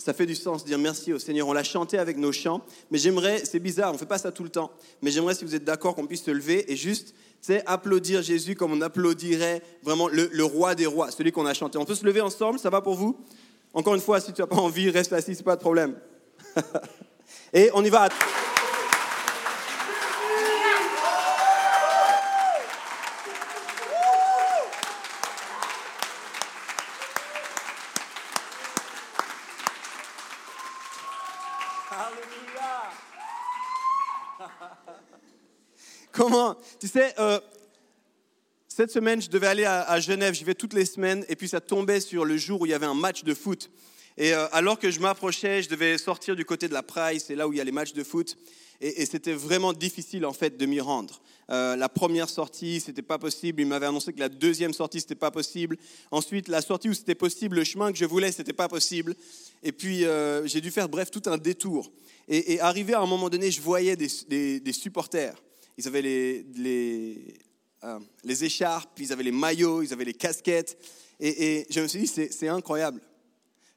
Ça fait du sens de dire merci au Seigneur. On l'a chanté avec nos chants, mais j'aimerais, c'est bizarre, on ne fait pas ça tout le temps, mais j'aimerais, si vous êtes d'accord, qu'on puisse se lever et juste applaudir Jésus comme on applaudirait vraiment le, roi des rois, celui qu'on a chanté. On peut se lever ensemble, ça va pour vous? Encore une fois, si tu n'as pas envie, reste assis, c'est pas de problème. et on y va Tu sais, euh, cette semaine, je devais aller à, Genève, j'y vais toutes les semaines, et puis ça tombait sur le jour où il y avait un match de foot. Et euh, alors que je m'approchais, je devais sortir du côté de la Praille, c'est là où il y a les matchs de foot, et, c'était vraiment difficile en fait de m'y rendre. Euh, la première sortie, c'était pas possible. Il m'avait annoncé que la deuxième sortie, c'était pas possible. Ensuite, la sortie où c'était possible, le chemin que je voulais, c'était pas possible. Et puis, j'ai dû faire, bref, tout un détour. Et, arrivé à un moment donné, je voyais des supporters ils avaient les, euh, les, écharpes, ils avaient les maillots, ils avaient les casquettes. Et, je me suis dit, c'est incroyable.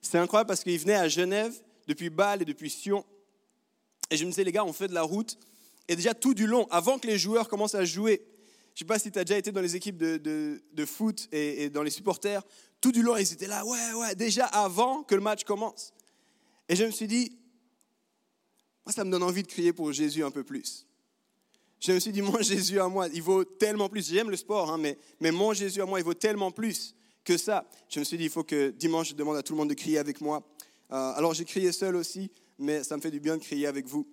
C'est incroyable parce qu'ils venaient à Genève depuis Bâle et depuis Sion. Et je me disais, les gars, on fait de la route. Et déjà tout du long, avant que les joueurs commencent à jouer, je ne sais pas si tu as déjà été dans les équipes de, de, foot et, et, dans les supporters, tout du long, ils étaient là, ouais, ouais, déjà avant que le match commence. Et je me suis dit, moi, ça me donne envie de crier pour Jésus un peu plus. Me suis dit, mon Jésus à moi, il vaut tellement plus. J'aime le sport, hein, mais, mais mon Jésus à moi, il vaut tellement plus que ça. Je me suis dit, il faut que dimanche, je demande à tout le monde de crier avec moi. Euh, alors j'ai crié seul aussi, mais ça me fait du bien de crier avec vous.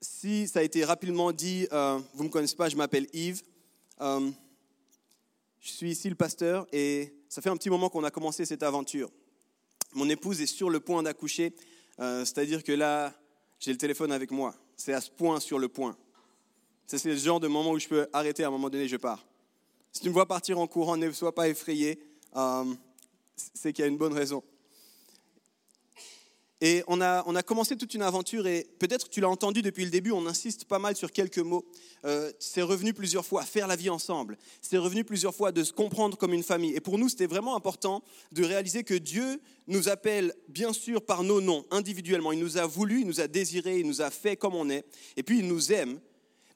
Si ça a été rapidement dit, euh, vous ne me connaissez pas, je m'appelle Yves. Euh, je suis ici le pasteur et ça fait un petit moment qu'on a commencé cette aventure. Mon épouse est sur le point d'accoucher, c'est-à-dire que là, j'ai le téléphone avec moi. C'est à ce point sur le point. C'est le genre de moment où je peux arrêter à un moment donné, je pars. Si tu me vois partir en courant, ne sois pas effrayé. Euh, c'est qu'il y a une bonne raison. Et on a, on a commencé toute une aventure et peut-être tu l'as entendu depuis le début, on insiste pas mal sur quelques mots. Euh, c'est revenu plusieurs fois, faire la vie ensemble. C'est revenu plusieurs fois de se comprendre comme une famille. Et pour nous, c'était vraiment important de réaliser que Dieu nous appelle bien sûr par nos noms, individuellement. Il nous a voulu, il nous a désiré, il nous a fait comme on est. Et puis il nous aime.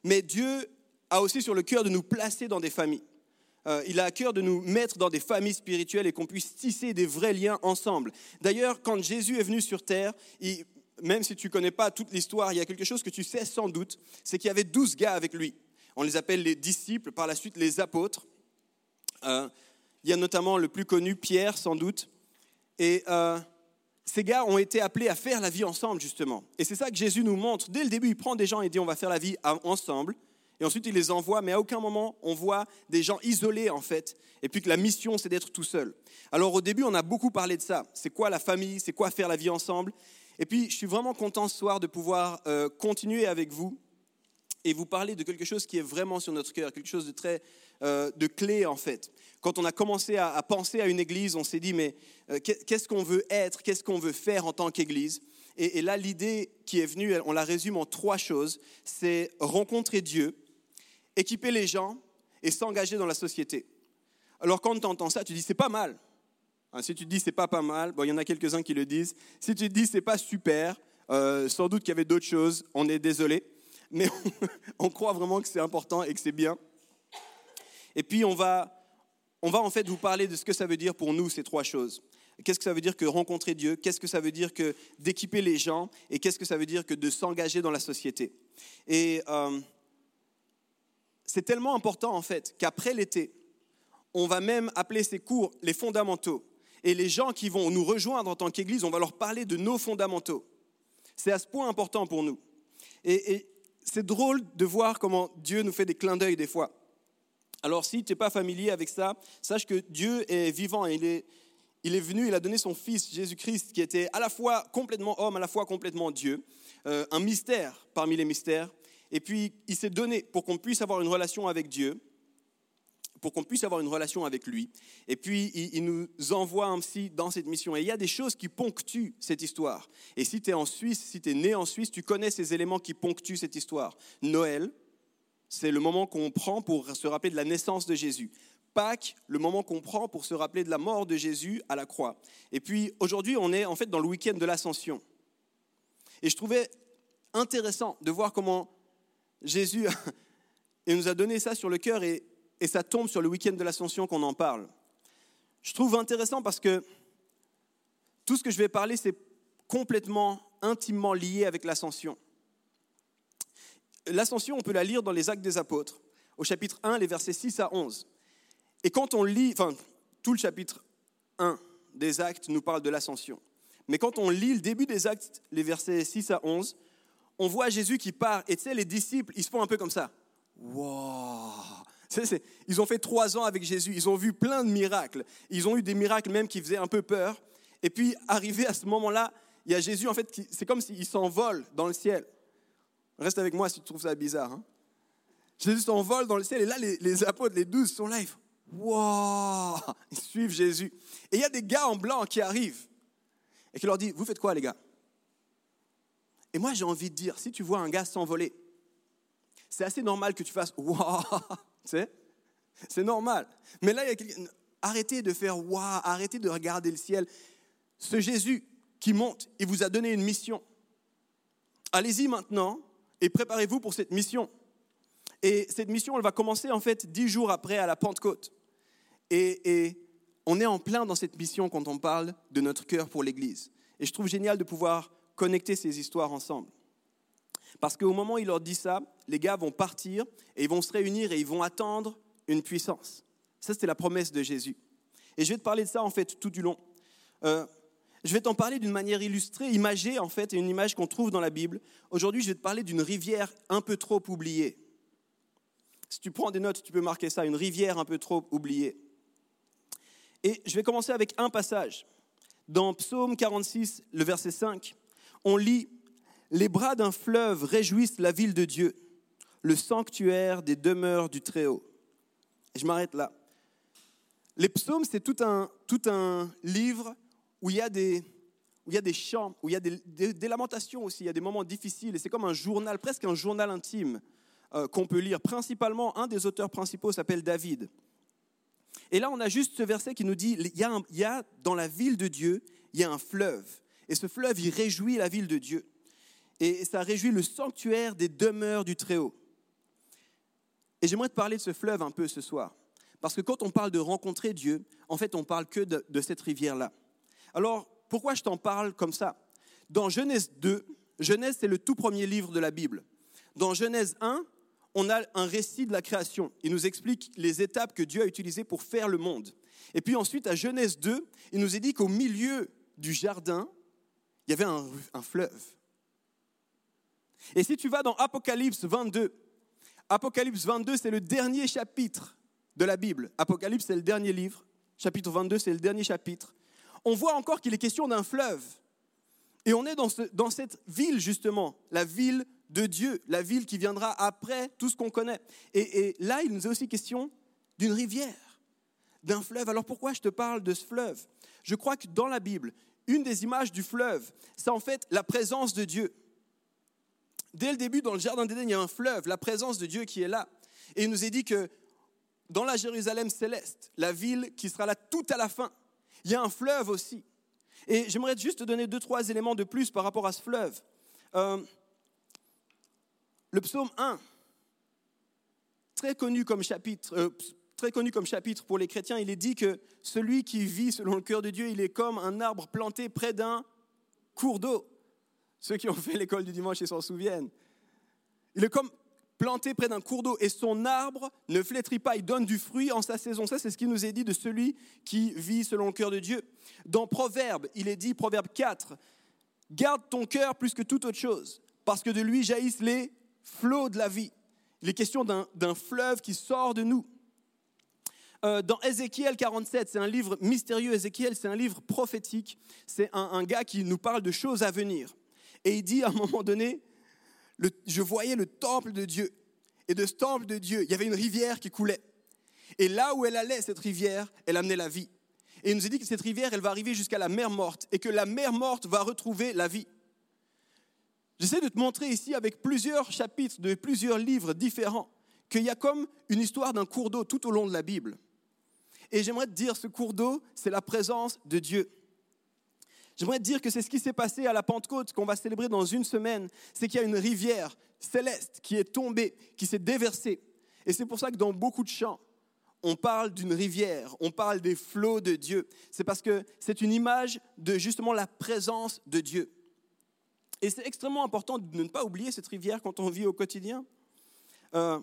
Mais Dieu a aussi sur le cœur de nous placer dans des familles. Euh, il a à cœur de nous mettre dans des familles spirituelles et qu'on puisse tisser des vrais liens ensemble. D'ailleurs, quand Jésus est venu sur terre, même si tu ne connais pas toute l'histoire, il y a quelque chose que tu sais sans doute, c'est qu'il y avait douze gars avec lui. On les appelle les disciples, par la suite les apôtres. Euh, il y a notamment le plus connu, Pierre, sans doute. Et euh, ces gars ont été appelés à faire la vie ensemble, justement. Et c'est ça que Jésus nous montre. Dès le début, il prend des gens et dit on va faire la vie ensemble. Et ensuite, il les envoie, mais à aucun moment on voit des gens isolés en fait, et puis que la mission c'est d'être tout seul. Alors au début, on a beaucoup parlé de ça. C'est quoi la famille? C'est quoi faire la vie ensemble? Et puis, je suis vraiment content ce soir de pouvoir euh, continuer avec vous et vous parler de quelque chose qui est vraiment sur notre cœur, quelque chose de très euh, de clé en fait. Quand on a commencé à, penser à une église, on s'est dit mais euh, qu'est-ce qu'on veut être? Qu'est-ce qu'on veut faire en tant qu'église? Et, et là, l'idée qui est venue, on la résume en trois choses. C'est rencontrer Dieu, équiper les gens et s'engager dans la société. Alors quand tu entends ça, tu dis c'est pas mal. Hein, si tu te dis c'est pas pas mal, bon, il y en a quelques-uns qui le disent. Si tu te dis c'est pas super, euh, sans doute qu'il y avait d'autres choses, on est désolé. Mais on, croit vraiment que c'est important et que c'est bien. Et puis on va, on va en fait vous parler de ce que ça veut dire pour nous ces trois choses. Qu'est-ce que ça veut dire que rencontrer Dieu? Qu'est-ce que ça veut dire que d'équiper les gens? Et qu'est-ce que ça veut dire que de s'engager dans la société? Et euh, c'est tellement important en fait qu'après l'été, on va même appeler ces cours les fondamentaux. Et les gens qui vont nous rejoindre en tant qu'Église, on va leur parler de nos fondamentaux. C'est à ce point important pour nous. Et, c'est drôle de voir comment Dieu nous fait des clins d'œil des fois. Alors si tu n'es pas familier avec ça, sache que Dieu est vivant il est, il est venu, il a donné son Fils Jésus-Christ qui était à la fois complètement homme, à la fois complètement Dieu, euh, un mystère parmi les mystères. Et puis, il s'est donné pour qu'on puisse avoir une relation avec Dieu, pour qu'on puisse avoir une relation avec lui. Et puis, il, nous envoie ainsi dans cette mission. Et il y a des choses qui ponctuent cette histoire. Et si tu es en Suisse, si tu es né en Suisse, tu connais ces éléments qui ponctuent cette histoire. Noël, c'est le moment qu'on prend pour se rappeler de la naissance de Jésus. Pâques, le moment qu'on prend pour se rappeler de la mort de Jésus à la croix. Et puis aujourd'hui, on est en fait dans le week-end de l'ascension. Et je trouvais intéressant de voir comment Jésus nous a donné ça sur le cœur et, et ça tombe sur le week-end de l'ascension qu'on en parle. Je trouve intéressant parce que tout ce que je vais parler, c'est complètement, intimement lié avec l'ascension. L'ascension, on peut la lire dans les Actes des Apôtres, au chapitre 1, les versets 6 à 11. Et quand on lit, enfin, tout le chapitre 1 des Actes nous parle de l'ascension. Mais quand on lit le début des Actes, les versets 6 à 11, on voit Jésus qui part. Et tu sais, les disciples, ils se font un peu comme ça. Wow Ils ont fait trois ans avec Jésus. Ils ont vu plein de miracles. Ils ont eu des miracles même qui faisaient un peu peur. Et puis, arrivé à ce moment-là, il y a Jésus, en fait, c'est comme s'il s'envole dans le ciel. Reste avec moi si tu trouves ça bizarre. Hein. Jésus s'envole dans le ciel et là, les, apôtres, les douze, sont là. Ils, wow ils suivent Jésus. Et il y a des gars en blanc qui arrivent et qui leur disent Vous faites quoi, les gars? Et moi, j'ai envie de dire si tu vois un gars s'envoler, c'est assez normal que tu fasses Waouh C'est normal. Mais là. Arrêtez de faire Waouh, arrêtez de regarder le ciel. Ce Jésus qui monte, il vous a donné une mission. Allez-y maintenant et préparez-vous pour cette mission. Et cette mission, elle va commencer en fait dix jours après à la Pentecôte. Et, on est en plein dans cette mission quand on parle de notre cœur pour l'Église. Et je trouve génial de pouvoir connecter ces histoires ensemble. Parce qu'au moment où il leur dit ça, les gars vont partir et ils vont se réunir et ils vont attendre une puissance. Ça, c'était la promesse de Jésus. Et je vais te parler de ça en fait tout du long. Euh, je vais t'en parler d'une manière illustrée, imagée en fait, une image qu'on trouve dans la Bible. Aujourd'hui, je vais te parler d'une rivière un peu trop oubliée. Si tu prends des notes, tu peux marquer ça, une rivière un peu trop oubliée. Et je vais commencer avec un passage. Dans Psaume 46, le verset 5, on lit Les bras d'un fleuve réjouissent la ville de Dieu, le sanctuaire des demeures du Très-Haut. Je m'arrête là. Les psaumes, c'est tout un, tout un livre où il y a des, où il y a des chants, où il y a des, lamentations aussi, il y a des moments difficiles, et c'est comme un journal, presque un journal intime euh, qu'on peut lire. Principalement, un des auteurs principaux s'appelle David. Et là, on a juste ce verset qui nous dit, il y a dans la ville de Dieu, il y a un fleuve. Et ce fleuve, il réjouit la ville de Dieu. Et ça réjouit le sanctuaire des demeures du Très-Haut. Et j'aimerais te parler de ce fleuve un peu ce soir. Parce que quand on parle de rencontrer Dieu, en fait, on parle que de cette rivière-là. Alors, pourquoi je t'en parle comme ça? Dans Genèse 2, Genèse, c'est le tout premier livre de la Bible. Dans Genèse 1, on a un récit de la création. Il nous explique les étapes que Dieu a utilisées pour faire le monde. Et puis ensuite, à Genèse 2, il nous est dit qu'au milieu du jardin, il y avait un, fleuve. Et si tu vas dans Apocalypse 22, Apocalypse 22, c'est le dernier chapitre de la Bible. Apocalypse, c'est le dernier livre. Chapitre 22, c'est le dernier chapitre on voit encore qu'il est question d'un fleuve. Et on est dans, cette ville, justement, la ville de Dieu, la ville qui viendra après tout ce qu'on connaît. Et, et, là, il nous est aussi question d'une rivière, d'un fleuve. Alors pourquoi je te parle de ce fleuve? Je crois que dans la Bible, une des images du fleuve, c'est en fait la présence de Dieu. Dès le début, dans le Jardin d'Éden, il y a un fleuve, la présence de Dieu qui est là. Et il nous est dit que dans la Jérusalem céleste, la ville qui sera là tout à la fin, il y a un fleuve aussi. Et j'aimerais juste te donner deux, trois éléments de plus par rapport à ce fleuve. Euh, le psaume 1, très connu comme chapitre, euh, très connu comme chapitre pour les chrétiens, il est dit que celui qui vit selon le cœur de Dieu, il est comme un arbre planté près d'un cours d'eau. Ceux qui ont fait l'école du dimanche, s'en souviennent. Il est comme planté près d'un cours d'eau et son arbre ne flétrit pas, il donne du fruit en sa saison. Ça, c'est ce qui nous est dit de celui qui vit selon le cœur de Dieu. Dans Proverbe, il est dit, Proverbe 4, garde ton cœur plus que toute autre chose, parce que de lui jaillissent les flots de la vie. Il est question d'un fleuve qui sort de nous. Euh, dans Ézéchiel 47, c'est un livre mystérieux, Ézéchiel, c'est un livre prophétique, c'est un, un gars qui nous parle de choses à venir. Et il dit à un moment donné, je voyais le temple de Dieu. Et de ce temple de Dieu, il y avait une rivière qui coulait. Et là où elle allait, cette rivière, elle amenait la vie. Et il nous a dit que cette rivière, elle va arriver jusqu'à la mer morte et que la mer morte va retrouver la vie. J'essaie de te montrer ici avec plusieurs chapitres de plusieurs livres différents qu'il y a comme une histoire d'un cours d'eau tout au long de la Bible. Et j'aimerais te dire, ce cours d'eau, c'est la présence de Dieu. J'aimerais te dire que c'est ce qui s'est passé à la Pentecôte qu'on va célébrer dans une semaine. C'est qu'il y a une rivière céleste qui est tombée, qui s'est déversée. Et c'est pour ça que dans beaucoup de chants, on parle d'une rivière, on parle des flots de Dieu. C'est parce que c'est une image de justement la présence de Dieu. Et c'est extrêmement important de ne pas oublier cette rivière quand on vit au quotidien. Euh,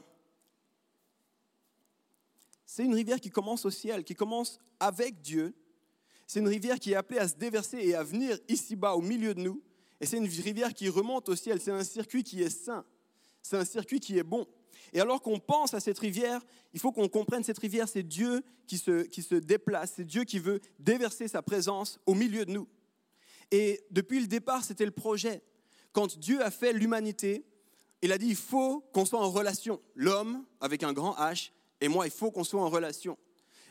c'est une rivière qui commence au ciel, qui commence avec Dieu. C'est une rivière qui est appelée à se déverser et à venir ici-bas, au milieu de nous. Et c'est une rivière qui remonte au ciel. C'est un circuit qui est sain. C'est un circuit qui est bon. Et alors qu'on pense à cette rivière, il faut qu'on comprenne cette rivière, c'est Dieu qui se, qui se déplace, c'est Dieu qui veut déverser sa présence au milieu de nous. Et depuis le départ, c'était le projet. Quand Dieu a fait l'humanité, il a dit, il faut qu'on soit en relation. L'homme, avec un grand H, et moi, il faut qu'on soit en relation.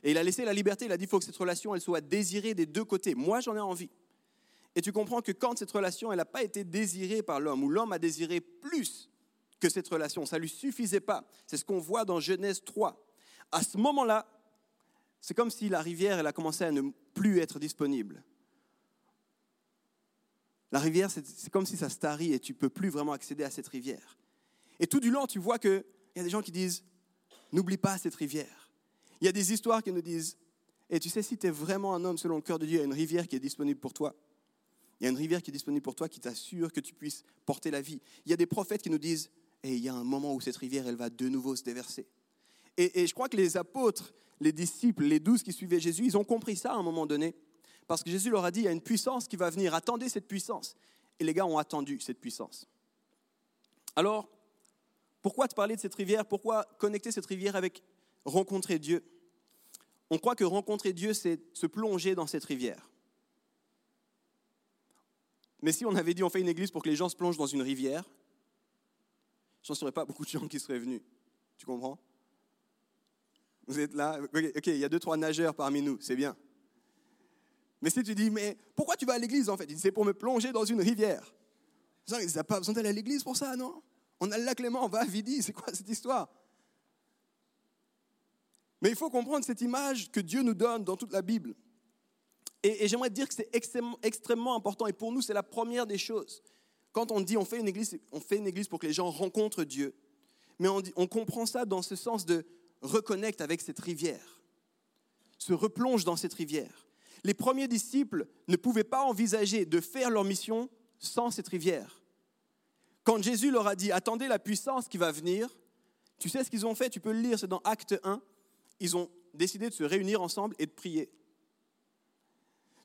Et il a laissé la liberté, il a dit, il faut que cette relation, elle soit désirée des deux côtés. Moi, j'en ai envie. Et tu comprends que quand cette relation, elle n'a pas été désirée par l'homme, ou l'homme a désiré plus que cette relation, ça ne lui suffisait pas. C'est ce qu'on voit dans Genèse 3. À ce moment-là, c'est comme si la rivière, elle a commencé à ne plus être disponible. La rivière, c'est comme si ça se et tu ne peux plus vraiment accéder à cette rivière. Et tout du long, tu vois qu'il y a des gens qui disent, N'oublie pas cette rivière. Il y a des histoires qui nous disent, et tu sais, si tu es vraiment un homme selon le cœur de Dieu, il y a une rivière qui est disponible pour toi. Il y a une rivière qui est disponible pour toi qui t'assure que tu puisses porter la vie. Il y a des prophètes qui nous disent, et il y a un moment où cette rivière, elle va de nouveau se déverser. Et, et je crois que les apôtres, les disciples, les douze qui suivaient Jésus, ils ont compris ça à un moment donné. Parce que Jésus leur a dit, il y a une puissance qui va venir, attendez cette puissance. Et les gars ont attendu cette puissance. Alors, pourquoi te parler de cette rivière? Pourquoi connecter cette rivière avec rencontrer Dieu? On croit que rencontrer Dieu, c'est se plonger dans cette rivière. Mais si on avait dit on fait une église pour que les gens se plongent dans une rivière, je n'en serais pas beaucoup de gens qui seraient venus. Tu comprends? Vous êtes là Ok, il y a deux, trois nageurs parmi nous, c'est bien. Mais si tu dis, mais pourquoi tu vas à l'église en fait? C'est pour me plonger dans une rivière. Ils n'ont pas besoin d'aller à l'église pour ça, non? On a le lac on va à Vidi, c'est quoi cette histoire? Mais il faut comprendre cette image que Dieu nous donne dans toute la Bible. Et, j'aimerais dire que c'est extrêmement, important, et pour nous, c'est la première des choses. Quand on dit on fait une église, on fait une église pour que les gens rencontrent Dieu. Mais on, on comprend ça dans ce sens de reconnecte avec cette rivière, se replonge dans cette rivière. Les premiers disciples ne pouvaient pas envisager de faire leur mission sans cette rivière. Quand Jésus leur a dit, attendez la puissance qui va venir, tu sais ce qu'ils ont fait, tu peux le lire, c'est dans Acte 1, ils ont décidé de se réunir ensemble et de prier.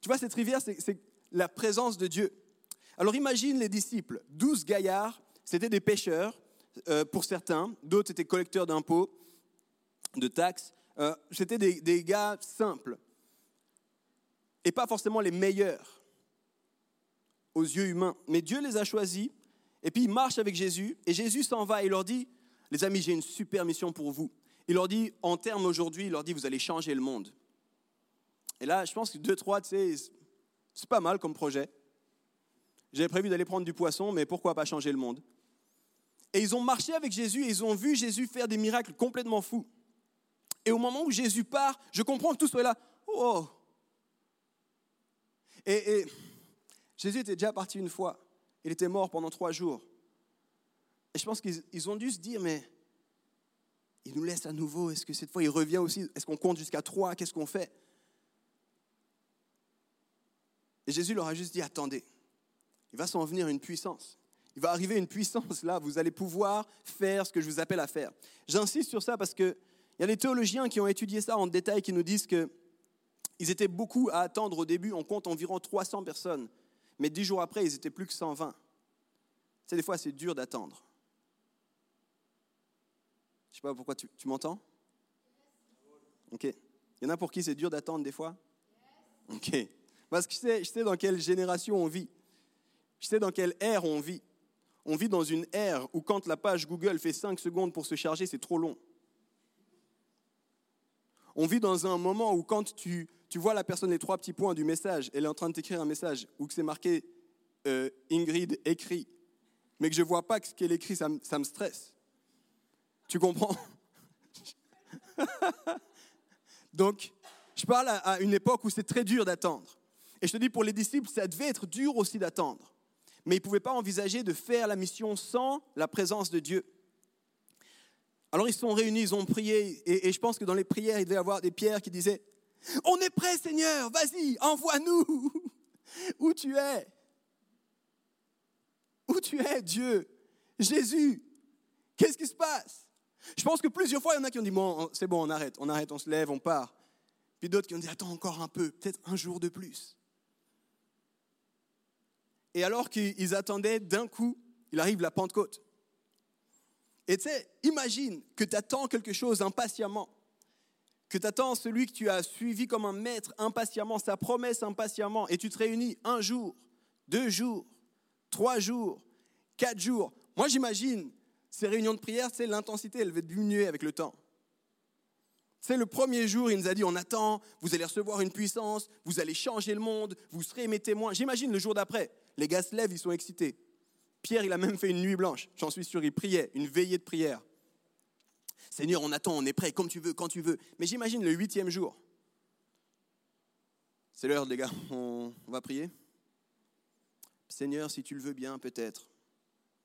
Tu vois, cette rivière, c'est la présence de Dieu. Alors imagine les disciples, douze gaillards, c'était des pêcheurs euh, pour certains, d'autres étaient collecteurs d'impôts, de taxes, euh, c'était des, des gars simples et pas forcément les meilleurs aux yeux humains. Mais Dieu les a choisis et puis il marche avec Jésus, et Jésus s'en va et leur dit, les amis, j'ai une super mission pour vous. Il leur dit, en termes aujourd'hui, il leur dit, vous allez changer le monde. Et là, je pense que deux, trois, tu sais, c'est pas mal comme projet. J'avais prévu d'aller prendre du poisson, mais pourquoi pas changer le monde? Et ils ont marché avec Jésus et ils ont vu Jésus faire des miracles complètement fous. Et au moment où Jésus part, je comprends que tout soit là. Oh et, et Jésus était déjà parti une fois. Il était mort pendant trois jours. Et je pense qu'ils ont dû se dire, mais il nous laisse à nouveau. Est-ce que cette fois il revient aussi? Est-ce qu'on compte jusqu'à trois? Qu'est-ce qu'on fait? Et Jésus leur a juste dit, attendez, il va s'en venir une puissance. Il va arriver une puissance là, vous allez pouvoir faire ce que je vous appelle à faire. J'insiste sur ça parce qu'il y a des théologiens qui ont étudié ça en détail qui nous disent qu'ils étaient beaucoup à attendre au début. On compte environ 300 personnes mais dix jours après, ils étaient plus que 120. C'est des fois, c'est dur d'attendre. Je ne sais pas pourquoi tu, m'entends? Ok. Il y en a pour qui c'est dur d'attendre des fois? Ok. Parce que je sais, je sais dans quelle génération on vit. Je sais dans quelle ère on vit. On vit dans une ère où quand la page Google fait 5 secondes pour se charger, c'est trop long. On vit dans un moment où quand tu tu vois la personne, les trois petits points du message, elle est en train de t'écrire un message, ou que c'est marqué euh, Ingrid écrit, mais que je ne vois pas ce qu'elle écrit, ça, ça me stresse. Tu comprends? Donc, Je parle à une époque où c'est très dur d'attendre. Et je te dis, pour les disciples, ça devait être dur aussi d'attendre. Mais ils ne pouvaient pas envisager de faire la mission sans la présence de Dieu. Alors ils sont réunis, ils ont prié, et, je pense que dans les prières, il devait y avoir des pierres qui disaient, On est prêt Seigneur, vas-y, envoie-nous. Où tu es? Où tu es, Dieu? Jésus Qu'est-ce qui se passe? Je pense que plusieurs fois, il y en a qui ont dit, bon, c'est bon, on arrête, on arrête, on se lève, on part. Puis d'autres qui ont dit, attends encore un peu, peut-être un jour de plus. Et alors qu'ils attendaient, d'un coup, il arrive la Pentecôte. Et tu sais, imagine que tu attends quelque chose impatiemment, que tu attends celui que tu as suivi comme un maître impatiemment, sa promesse impatiemment, et tu te réunis un jour, deux jours, trois jours, quatre jours. Moi, j'imagine ces réunions de prière, sais, l'intensité, elle va diminuer avec le temps. C'est le premier jour, il nous a dit, on attend, vous allez recevoir une puissance, vous allez changer le monde, vous serez mes témoins. J'imagine le jour d'après, les gars se lèvent, ils sont excités. Pierre, il a même fait une nuit blanche, j'en suis sûr, il priait, une veillée de prière. Seigneur, on attend, on est prêt, comme tu veux, quand tu veux. Mais j'imagine le huitième jour. C'est l'heure, les gars, on va prier. Seigneur, si tu le veux bien, peut-être,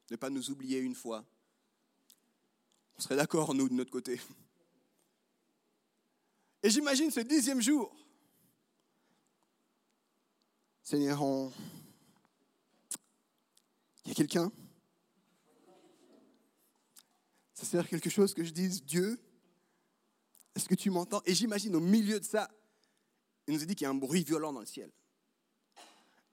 ne pas nous oublier une fois. On serait d'accord, nous, de notre côté. Et j'imagine ce dixième jour. Seigneur, on, il y a quelqu'un? Ça sert à quelque chose que je dise, Dieu, est-ce que tu m'entends? Et j'imagine au milieu de ça, il nous a dit qu'il y a un bruit violent dans le ciel.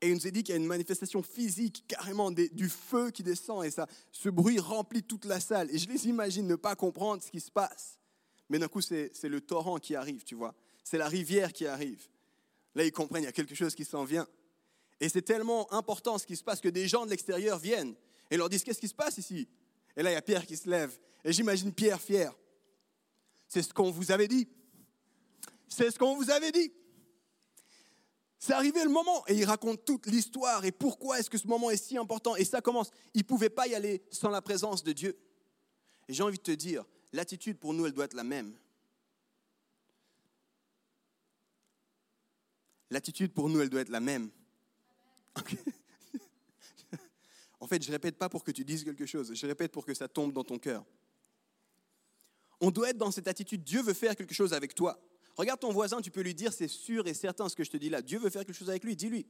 Et il nous a dit qu'il y a une manifestation physique, carrément du feu qui descend, et ça, ce bruit remplit toute la salle. Et je les imagine ne pas comprendre ce qui se passe. Mais d'un coup, c'est le torrent qui arrive, tu vois. C'est la rivière qui arrive. Là, ils comprennent, il y a quelque chose qui s'en vient. Et c'est tellement important ce qui se passe que des gens de l'extérieur viennent et leur disent Qu'est-ce qui se passe ici? Et là, il y a Pierre qui se lève. Et j'imagine Pierre fier. C'est ce qu'on vous avait dit. C'est ce qu'on vous avait dit. C'est arrivé le moment et il raconte toute l'histoire et pourquoi est-ce que ce moment est si important. Et ça commence. Il ne pouvait pas y aller sans la présence de Dieu. Et j'ai envie de te dire, l'attitude pour nous, elle doit être la même. L'attitude pour nous, elle doit être la même. en fait, je ne répète pas pour que tu dises quelque chose, je répète pour que ça tombe dans ton cœur. On doit être dans cette attitude, Dieu veut faire quelque chose avec toi. Regarde ton voisin, tu peux lui dire, c'est sûr et certain ce que je te dis là, Dieu veut faire quelque chose avec lui, dis-lui.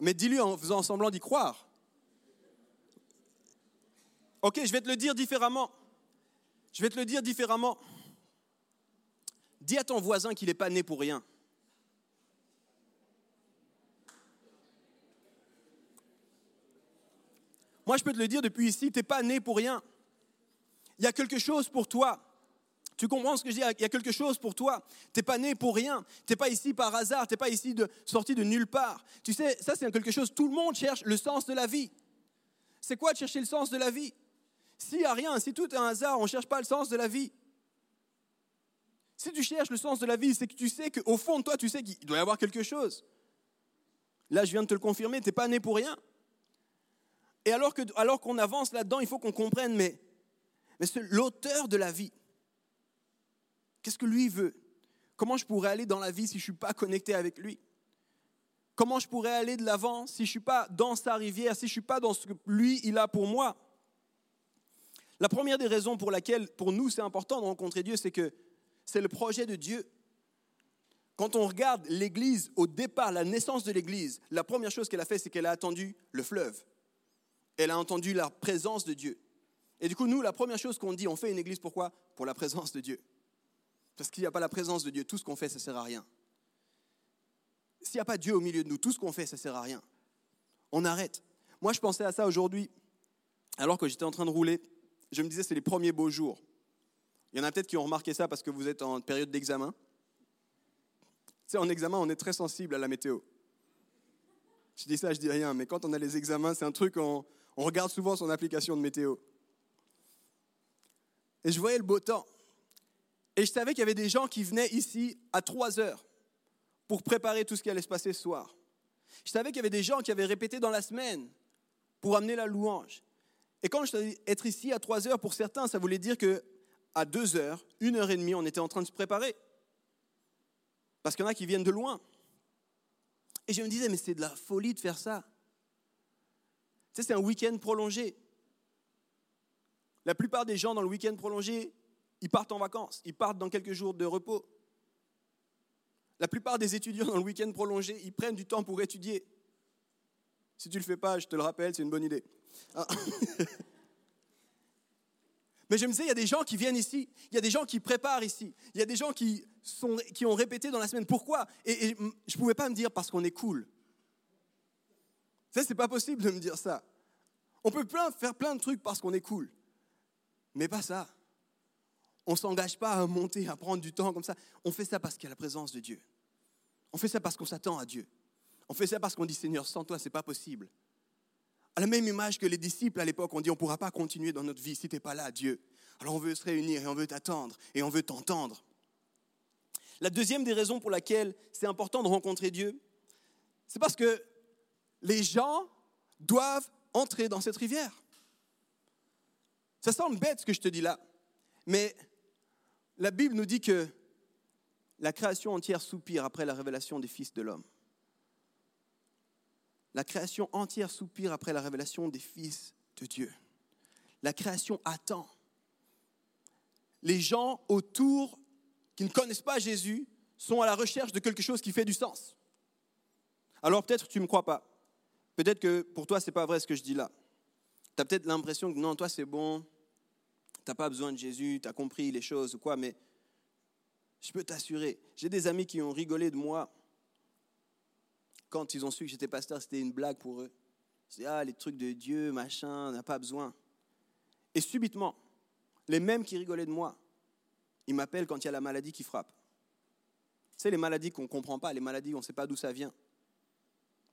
Mais dis-lui en faisant semblant d'y croire. Ok, je vais te le dire différemment. Je vais te le dire différemment. Dis à ton voisin qu'il n'est pas né pour rien. Moi, je peux te le dire depuis ici, tu n'es pas né pour rien. Il y a quelque chose pour toi. Tu comprends ce que je dis? Il y a quelque chose pour toi. Tu n'es pas né pour rien. Tu n'es pas ici par hasard. Tu n'es pas ici de, sorti de nulle part. Tu sais, ça c'est quelque chose, tout le monde cherche le sens de la vie. C'est quoi de chercher le sens de la vie? S'il n'y a rien, si tout est un hasard, on ne cherche pas le sens de la vie. Si tu cherches le sens de la vie, c'est que tu sais qu'au fond de toi, tu sais qu'il doit y avoir quelque chose. Là, je viens de te le confirmer, tu n'es pas né pour rien. Et alors qu'on alors qu'on avance là-dedans, il faut qu'on comprenne, mais, mais c'est l'auteur de la vie. Qu'est-ce que lui veut? Comment je pourrais aller dans la vie si je ne suis pas connecté avec lui? Comment je pourrais aller de l'avant si je ne suis pas dans sa rivière, si je ne suis pas dans ce que lui, il a pour moi? La première des raisons pour laquelle, pour nous, c'est important de rencontrer Dieu, c'est que c'est le projet de Dieu. Quand on regarde l'Église, au départ, la naissance de l'Église, la première chose qu'elle a fait, c'est qu'elle a attendu le fleuve elle a entendu la présence de Dieu. Et du coup, nous, la première chose qu'on dit, on fait une église pourquoi? Pour la présence de Dieu. Parce qu'il n'y a pas la présence de Dieu, tout ce qu'on fait, ça ne sert à rien. S'il n'y a pas Dieu au milieu de nous, tout ce qu'on fait, ça ne sert à rien. On arrête. Moi, je pensais à ça aujourd'hui, alors que j'étais en train de rouler. Je me disais, c'est les premiers beaux jours. Il y en a peut-être qui ont remarqué ça parce que vous êtes en période d'examen. Tu sais, en examen, on est très sensible à la météo. Je dis ça, je dis rien, mais quand on a les examens, c'est un truc, on, on regarde souvent son application de météo. Et je voyais le beau temps. Et je savais qu'il y avait des gens qui venaient ici à 3 heures pour préparer tout ce qui allait se passer ce soir. Je savais qu'il y avait des gens qui avaient répété dans la semaine pour amener la louange. Et quand je dis être ici à 3 heures, pour certains, ça voulait dire que à 2 heures, une heure et demie, on était en train de se préparer. Parce qu'il y en a qui viennent de loin. Et je me disais, mais c'est de la folie de faire ça. Tu sais, c'est un week-end prolongé. La plupart des gens dans le week-end prolongé, ils partent en vacances, ils partent dans quelques jours de repos. La plupart des étudiants dans le week-end prolongé, ils prennent du temps pour étudier. Si tu ne le fais pas, je te le rappelle, c'est une bonne idée. Ah. Mais je me disais, il y a des gens qui viennent ici, il y a des gens qui préparent ici, il y a des gens qui ont répété dans la semaine. Pourquoi? Et, je ne pouvais pas me dire parce qu'on est cool. Ça, c'est pas possible de me dire ça. On peut faire plein de trucs parce qu'on est cool, mais pas ça. On ne s'engage pas à monter, à prendre du temps comme ça. On fait ça parce qu'il y a la présence de Dieu. On fait ça parce qu'on s'attend à Dieu. On fait ça parce qu'on dit Seigneur, sans toi, ce n'est pas possible. À la même image que les disciples à l'époque ont dit, on ne pourra pas continuer dans notre vie si tu n'es pas là, Dieu. Alors on veut se réunir et on veut t'attendre et on veut t'entendre. La deuxième des raisons pour laquelle c'est important de rencontrer Dieu, c'est parce que les gens doivent entrer dans cette rivière. Ça semble bête ce que je te dis là, mais la Bible nous dit que la création entière soupire après la révélation des fils de l'homme. La création entière soupire après la révélation des fils de Dieu. La création attend. Les gens autour qui ne connaissent pas Jésus sont à la recherche de quelque chose qui fait du sens. Alors peut-être tu ne me crois pas. Peut-être que pour toi, ce n'est pas vrai ce que je dis là. Tu as peut-être l'impression que non, toi c'est bon, tu n'as pas besoin de Jésus, tu as compris les choses ou quoi, mais je peux t'assurer, j'ai des amis qui ont rigolé de moi quand ils ont su que j'étais pasteur, c'était une blague pour eux. C'est ah, les trucs de Dieu, machin, on n'a pas besoin. Et subitement, les mêmes qui rigolaient de moi, ils m'appellent quand il y a la maladie qui frappe. C'est les maladies qu'on ne comprend pas, les maladies, on ne sait pas d'où ça vient.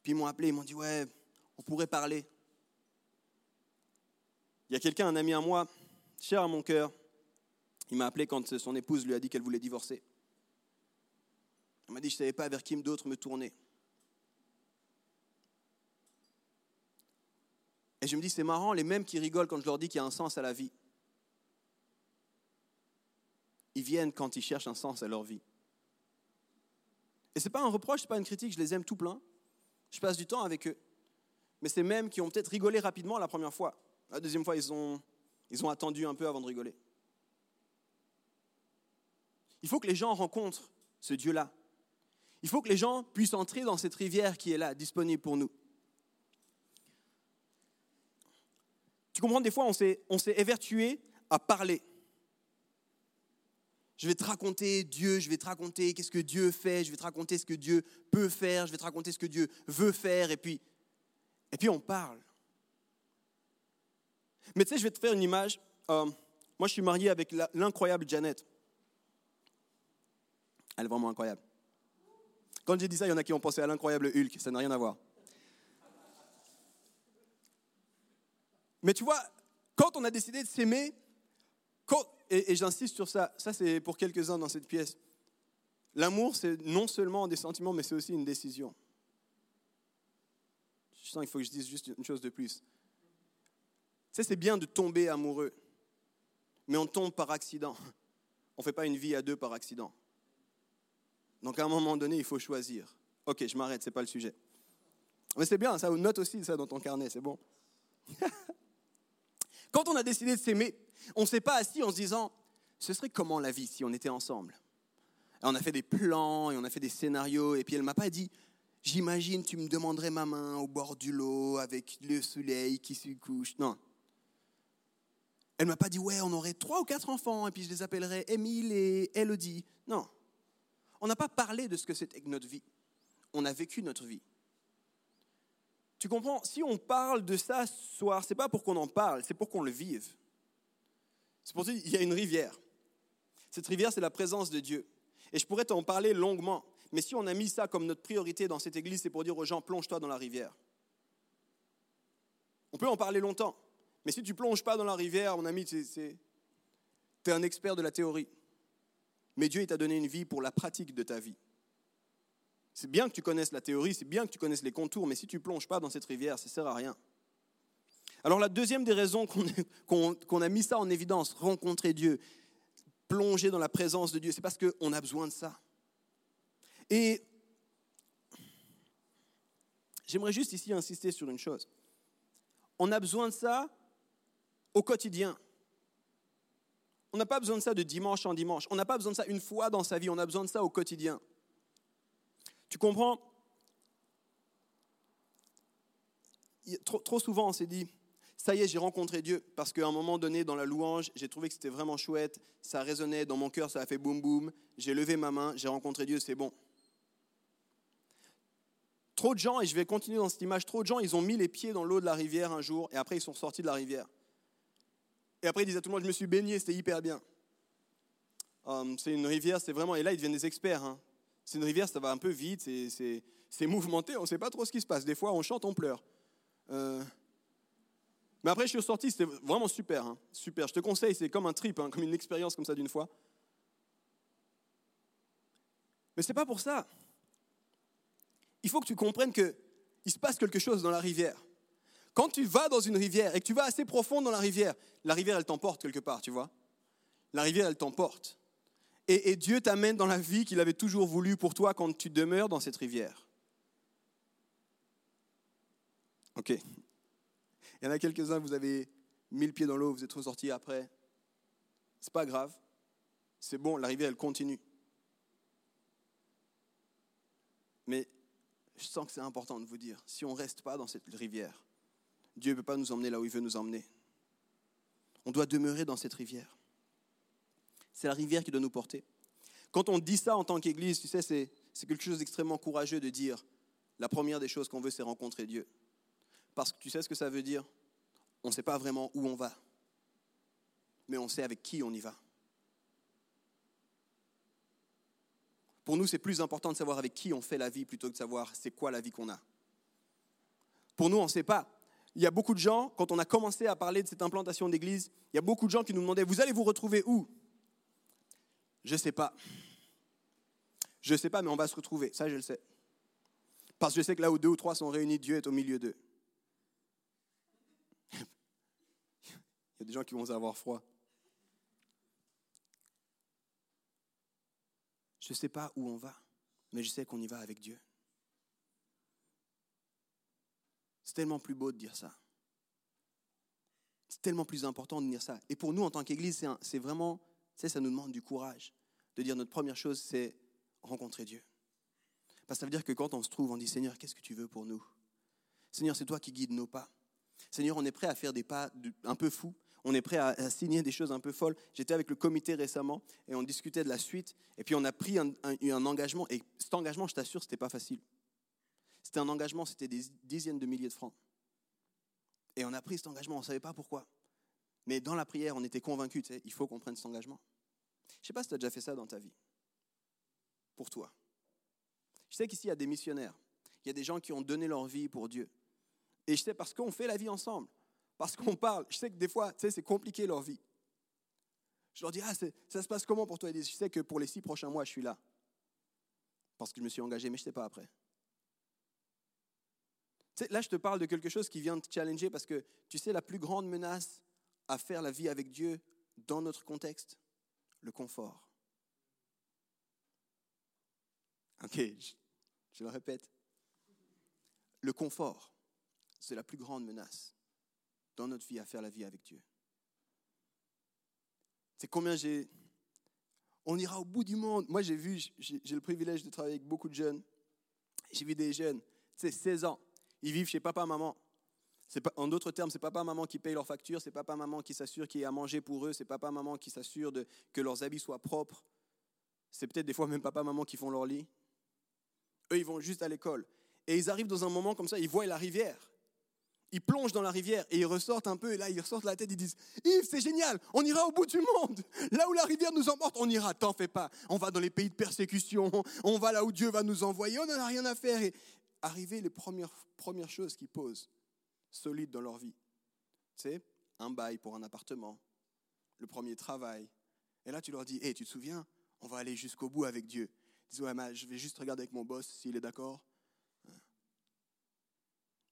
Puis ils m'ont appelé, ils m'ont dit Ouais, on pourrait parler. Il y a quelqu'un, un ami à moi, cher à mon cœur, il m'a appelé quand son épouse lui a dit qu'elle voulait divorcer. Il m'a dit Je ne savais pas vers qui d'autre me tourner. Et je me dis, c'est marrant, les mêmes qui rigolent quand je leur dis qu'il y a un sens à la vie, ils viennent quand ils cherchent un sens à leur vie. Et ce n'est pas un reproche, ce n'est pas une critique, je les aime tout plein. Je passe du temps avec eux. Mais c'est mêmes qui ont peut-être rigolé rapidement la première fois. La deuxième fois, ils ont, ils ont attendu un peu avant de rigoler. Il faut que les gens rencontrent ce Dieu-là. Il faut que les gens puissent entrer dans cette rivière qui est là, disponible pour nous. Tu comprends, des fois, on s'est, on évertué à parler. Je vais te raconter Dieu, je vais te raconter qu'est-ce que Dieu fait, je vais te raconter ce que Dieu peut faire, je vais te raconter ce que Dieu veut faire, et puis, et puis on parle. Mais tu sais, je vais te faire une image. Euh, moi, je suis marié avec l'incroyable Janet. Elle est vraiment incroyable. Quand j'ai dit ça, il y en a qui ont pensé à l'incroyable Hulk, ça n'a rien à voir. Mais tu vois, quand on a décidé de s'aimer, et, j'insiste sur ça, ça c'est pour quelques-uns dans cette pièce, l'amour c'est non seulement des sentiments, mais c'est aussi une décision. Je sens qu'il faut que je dise juste une chose de plus. Ça c'est bien de tomber amoureux, mais on tombe par accident. On ne fait pas une vie à deux par accident. Donc à un moment donné, il faut choisir. Ok, je m'arrête, ce n'est pas le sujet. Mais c'est bien, ça, note aussi ça dans ton carnet, c'est bon. Quand on a décidé de s'aimer, on ne s'est pas assis en se disant, ce serait comment la vie si on était ensemble? On a fait des plans et on a fait des scénarios, et puis elle ne m'a pas dit, j'imagine tu me demanderais ma main au bord du lot avec le soleil qui se couche. Non. Elle ne m'a pas dit, ouais, on aurait trois ou quatre enfants, et puis je les appellerais Émile et Elodie. Non. On n'a pas parlé de ce que c'était que notre vie. On a vécu notre vie. Tu comprends? Si on parle de ça ce soir, c'est pas pour qu'on en parle, c'est pour qu'on le vive. C'est pour ça qu'il y a une rivière. Cette rivière, c'est la présence de Dieu. Et je pourrais t'en parler longuement. Mais si on a mis ça comme notre priorité dans cette église, c'est pour dire aux gens, plonge-toi dans la rivière. On peut en parler longtemps. Mais si tu plonges pas dans la rivière, mon ami, tu es un expert de la théorie. Mais Dieu, t'a donné une vie pour la pratique de ta vie. C'est bien que tu connaisses la théorie, c'est bien que tu connaisses les contours, mais si tu plonges pas dans cette rivière, ça ne sert à rien. Alors la deuxième des raisons qu'on a mis ça en évidence, rencontrer Dieu, plonger dans la présence de Dieu, c'est parce qu'on a besoin de ça. Et j'aimerais juste ici insister sur une chose. On a besoin de ça au quotidien. On n'a pas besoin de ça de dimanche en dimanche. On n'a pas besoin de ça une fois dans sa vie. On a besoin de ça au quotidien. Tu comprends? Trop, trop souvent, on s'est dit, ça y est, j'ai rencontré Dieu, parce qu'à un moment donné, dans la louange, j'ai trouvé que c'était vraiment chouette, ça résonnait dans mon cœur, ça a fait boum boum, j'ai levé ma main, j'ai rencontré Dieu, c'est bon. Trop de gens, et je vais continuer dans cette image, trop de gens, ils ont mis les pieds dans l'eau de la rivière un jour, et après ils sont sortis de la rivière. Et après ils disaient à tout le monde, je me suis baigné, c'était hyper bien. Hum, c'est une rivière, c'est vraiment, et là ils deviennent des experts. Hein. C'est une rivière, ça va un peu vite, c'est mouvementé, on ne sait pas trop ce qui se passe. Des fois, on chante, on pleure. Euh, mais après, je suis ressorti, c'était vraiment super. Hein. super. Je te conseille, c'est comme un trip, hein, comme une expérience comme ça d'une fois. Mais ce n'est pas pour ça. Il faut que tu comprennes qu'il se passe quelque chose dans la rivière. Quand tu vas dans une rivière et que tu vas assez profond dans la rivière, la rivière, elle t'emporte quelque part, tu vois. La rivière, elle t'emporte. Et, Dieu t'amène dans la vie qu'il avait toujours voulu pour toi quand tu demeures dans cette rivière. Ok. Il y en a quelques-uns, vous avez mis le pied dans l'eau, vous êtes ressortis après. C'est pas grave. C'est bon, la rivière, elle continue. Mais je sens que c'est important de vous dire, si on ne reste pas dans cette rivière, Dieu ne peut pas nous emmener là où il veut nous emmener. On doit demeurer dans cette rivière. C'est la rivière qui doit nous porter. Quand on dit ça en tant qu'Église, tu sais, c'est quelque chose d'extrêmement courageux de dire, la première des choses qu'on veut, c'est rencontrer Dieu. Parce que tu sais ce que ça veut dire? On ne sait pas vraiment où on va, mais on sait avec qui on y va. Pour nous, c'est plus important de savoir avec qui on fait la vie plutôt que de savoir c'est quoi la vie qu'on a. Pour nous, on ne sait pas. Il y a beaucoup de gens, quand on a commencé à parler de cette implantation d'église, il y a beaucoup de gens qui nous demandaient, vous allez vous retrouver où? Je ne sais pas. Je ne sais pas, mais on va se retrouver. Ça, je le sais. Parce que je sais que là où deux ou trois sont réunis, Dieu est au milieu d'eux. Il y a des gens qui vont avoir froid. Je ne sais pas où on va, mais je sais qu'on y va avec Dieu. C'est tellement plus beau de dire ça. C'est tellement plus important de dire ça. Et pour nous, en tant qu'Église, c'est vraiment, ça nous demande du courage de dire notre première chose, c'est rencontrer Dieu. Parce que ça veut dire que quand on se trouve, on dit Seigneur, qu'est-ce que tu veux pour nous? Seigneur, c'est toi qui guides nos pas. Seigneur, on est prêt à faire des pas un peu fous, on est prêt à, signer des choses un peu folles. J'étais avec le comité récemment et on discutait de la suite. Et puis on a pris un, engagement. Et cet engagement, je t'assure, ce n'était pas facile. C'était un engagement, c'était des dizaines de milliers de francs. Et on a pris cet engagement, on ne savait pas pourquoi. Mais dans la prière, on était convaincus, tu sais, il faut qu'on prenne cet engagement. Je ne sais pas si tu as déjà fait ça dans ta vie. Pour toi. Je sais qu'ici, il y a des missionnaires. Il y a des gens qui ont donné leur vie pour Dieu. Et je sais parce qu'on fait la vie ensemble parce qu'on parle. Je sais que des fois, tu sais, c'est compliqué leur vie. Je leur dis, ah, ça se passe comment pour toi? Ils disent, je sais que pour les six prochains mois, je suis là. Parce que je me suis engagé, mais je ne sais pas après. Tu sais, là, je te parle de quelque chose qui vient te challenger parce que tu sais, la plus grande menace à faire la vie avec Dieu dans notre contexte, le confort. Ok, je le répète. Le confort, c'est la plus grande menace dans notre vie à faire la vie avec Dieu. C'est combien j'ai... On ira au bout du monde. Moi, j'ai vu, j'ai le privilège de travailler avec beaucoup de jeunes. J'ai vu des jeunes, c'est 16 ans, ils vivent chez papa, maman. En d'autres termes, c'est papa, maman qui paye leurs factures, c'est papa, maman qui s'assure qu'il y a à manger pour eux, c'est papa, maman qui s'assure que leurs habits soient propres. C'est peut-être des fois même papa, maman qui font leur lit. Eux, ils vont juste à l'école. Et ils arrivent dans un moment comme ça, ils voient la rivière ils plongent dans la rivière et ils ressortent un peu, et là ils ressortent la tête, ils disent Yves, c'est génial, on ira au bout du monde. Là où la rivière nous emporte, on ira, t'en fais pas. On va dans les pays de persécution, on va là où Dieu va nous envoyer, on n'en a rien à faire. Arriver les premières, premières choses qu'ils posent, solides dans leur vie, c'est un bail pour un appartement, le premier travail. Et là tu leur dis Hé, tu te souviens, on va aller jusqu'au bout avec Dieu. Ils disent Ouais, je vais juste regarder avec mon boss s'il est d'accord.